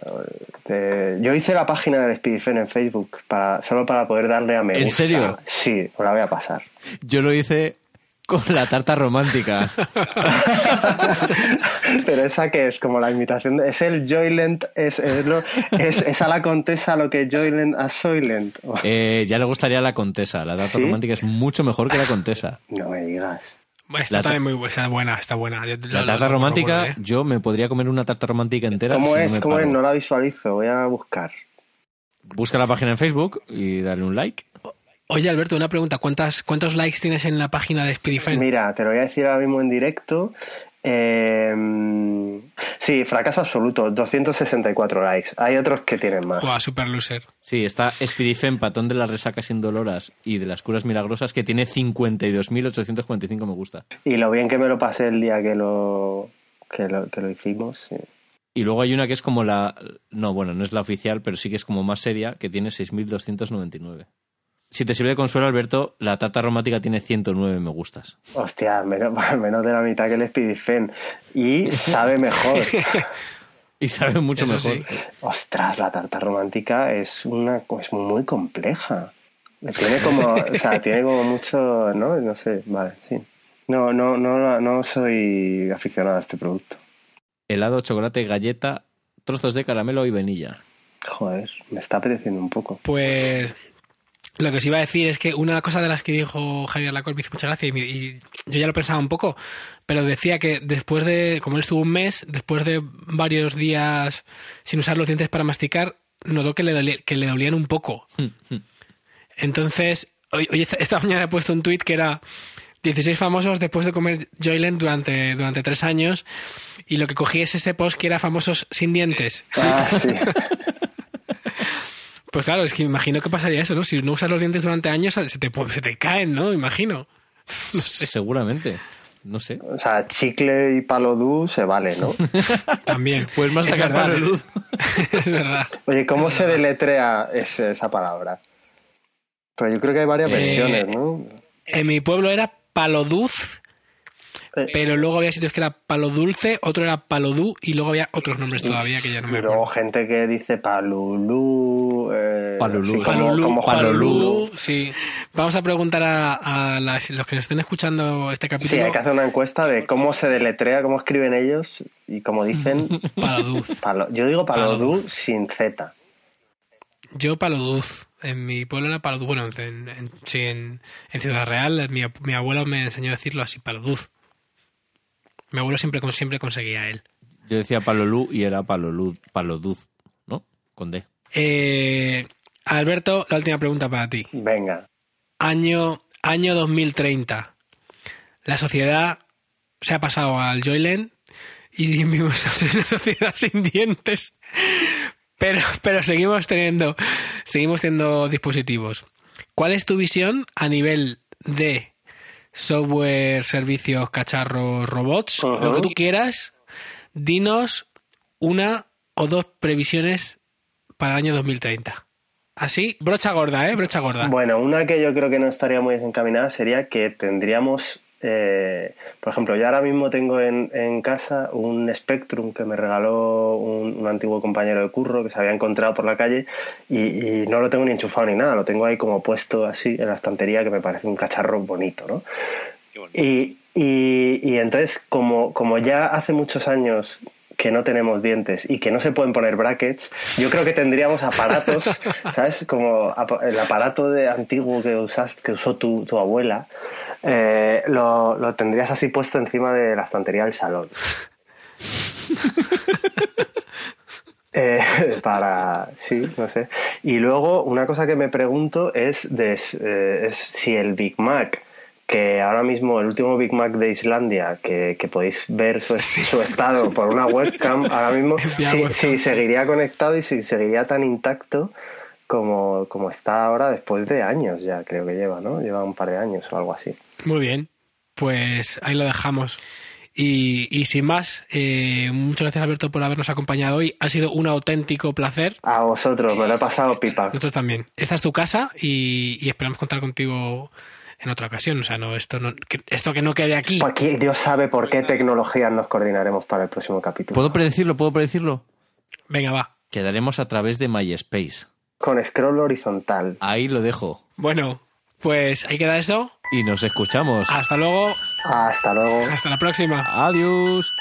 yo hice la página del Speedy en Facebook para, solo para poder darle a me gusta. ¿En serio? Sí, me la voy a pasar. Yo lo hice con la tarta romántica. Pero esa que es como la imitación, de, es el Joylent, es, es, lo, es, es, a la contesa lo que Joylent a Soylent. Eh, ya le gustaría la contesa, la tarta ¿Sí? romántica es mucho mejor que la contesa. No me digas. Está la también muy buena, está buena, está buena. Yo, la tarta lo, romántica, lo, ¿eh? yo me podría comer una tarta romántica entera. ¿Cómo si es? No ¿Cómo paro. es? No la visualizo, voy a buscar. Busca la página en Facebook y dale un like. Oye, Alberto, una pregunta. ¿Cuántas, ¿Cuántos likes tienes en la página de SpeedyFan? Mira, te lo voy a decir ahora mismo en directo. Eh, sí, fracaso absoluto, 264 likes. Hay otros que tienen más. Wow, super loser. Sí, está Speedifen, patón de las resacas indoloras y de las curas milagrosas, que tiene 52.845 me gusta. Y lo bien que me lo pasé el día que lo, que lo, que lo hicimos. Sí. Y luego hay una que es como la... No, bueno, no es la oficial, pero sí que es como más seria, que tiene 6.299. Si te sirve de consuelo, Alberto, la tarta romántica tiene 109 me gustas. Hostia, menos, menos de la mitad que el Speedifen. Y sabe mejor. y sabe mucho Eso mejor. sí. Ostras, la tarta romántica es una es muy compleja. Tiene como, o sea, tiene como mucho, ¿no? No sé, vale, sí. No, no, no, no soy aficionado a este producto. Helado, chocolate, galleta, trozos de caramelo y vainilla. Joder, me está apeteciendo un poco. Pues lo que os iba a decir es que una cosa de las que dijo Javier Lacor me hizo mucha gracia y, me, y, yo ya lo pensaba un poco, pero decía que después de, como él estuvo un mes, después de varios días sin usar los dientes para masticar, notó que le, dolía, que le dolían un poco. Entonces, hoy, hoy esta, esta, mañana he puesto un tuit que era 16 famosos después de comer Joyland durante, durante tres años y lo que cogí es ese post que era famosos sin dientes. Ah, sí. Pues claro, es que me imagino que pasaría eso, ¿no? Si no usas los dientes durante años, se te, se te caen, ¿no? Imagino. No sé. Seguramente. No sé. O sea, chicle y palodú se vale, ¿no? También. Pues más es verdad. luz. es verdad. Oye, ¿cómo se deletrea ese, esa palabra? Pues yo creo que hay varias Eh, versiones, ¿no? En mi pueblo era paloduz, Eh, pero luego había sitios que era palo dulce, otro era palodú y luego había otros nombres todavía que ya no me acuerdo. gente que dice palulú. Eh, Palulú. sí, como- Palolú, como Honolulu. sí. Vamos a preguntar a, a las- los que nos estén escuchando este capítulo. Sí, hay que hacer una encuesta de cómo se deletrea, cómo escriben ellos y cómo dicen. Paloduz. palo- yo digo palodú Palodú. sin Z. Yo paloduz. En mi pueblo era paloduz. Bueno, en, en- sí, en, en Ciudad Real mi, mi abuelo me enseñó a decirlo así, paloduz. Mi abuelo siempre, siempre conseguía él. Yo decía palolú y era palolud, paloduz, ¿no? Con D. Eh, Alberto, la última pregunta para ti. Venga. Año, año 2030. La sociedad se ha pasado al Joyland y vivimos en una sociedad sin dientes. Pero, pero seguimos teniendo, seguimos teniendo dispositivos. ¿Cuál es tu visión a nivel de software, servicios, cacharros, robots? Lo que tú quieras. Dinos una o dos previsiones para el año 2030. Así, brocha gorda, ¿eh? Brocha gorda. Bueno, una que yo creo que no estaría muy desencaminada sería que tendríamos, eh, por ejemplo, yo ahora mismo tengo en, en casa un Spectrum que me regaló un, un antiguo compañero de curro que se había encontrado por la calle y, y no lo tengo ni enchufado ni nada, lo tengo ahí como puesto así en la estantería que me parece un cacharro bonito, ¿no? Y, y, y entonces, como, como ya hace muchos años que no tenemos dientes y que no se pueden poner brackets, yo creo que tendríamos aparatos, ¿sabes? Como el aparato de antiguo que usaste, que usó tu, tu abuela, eh, lo, lo tendrías así puesto encima de la estantería del salón. Eh, para sí no sé y luego una cosa que me pregunto es de eh, es si el Big Mac que ahora mismo el último Big Mac de Islandia que, que podéis ver su, su estado por una webcam ahora mismo si, webcam, sí. seguiría conectado y si seguiría tan intacto como, como está ahora después de años ya creo que lleva no lleva un par de años o algo así Muy bien, pues ahí lo dejamos. Y, y sin más, eh, muchas gracias Alberto por habernos acompañado hoy. Ha sido un auténtico placer. a vosotros me lo he pasado pipa Nosotros también. Esta es tu casa y, y esperamos contar contigo en otra ocasión. O sea, no esto, no, que, esto que no quede aquí. Porque Dios sabe por qué tecnologías nos coordinaremos para el próximo capítulo. ¿Puedo predecirlo? ¿Puedo predecirlo? Venga, va. Quedaremos a través de MySpace. Con scroll horizontal. Ahí lo dejo. Bueno, pues ahí queda eso. Y nos escuchamos. Hasta luego. Hasta luego. Hasta la próxima. Adiós.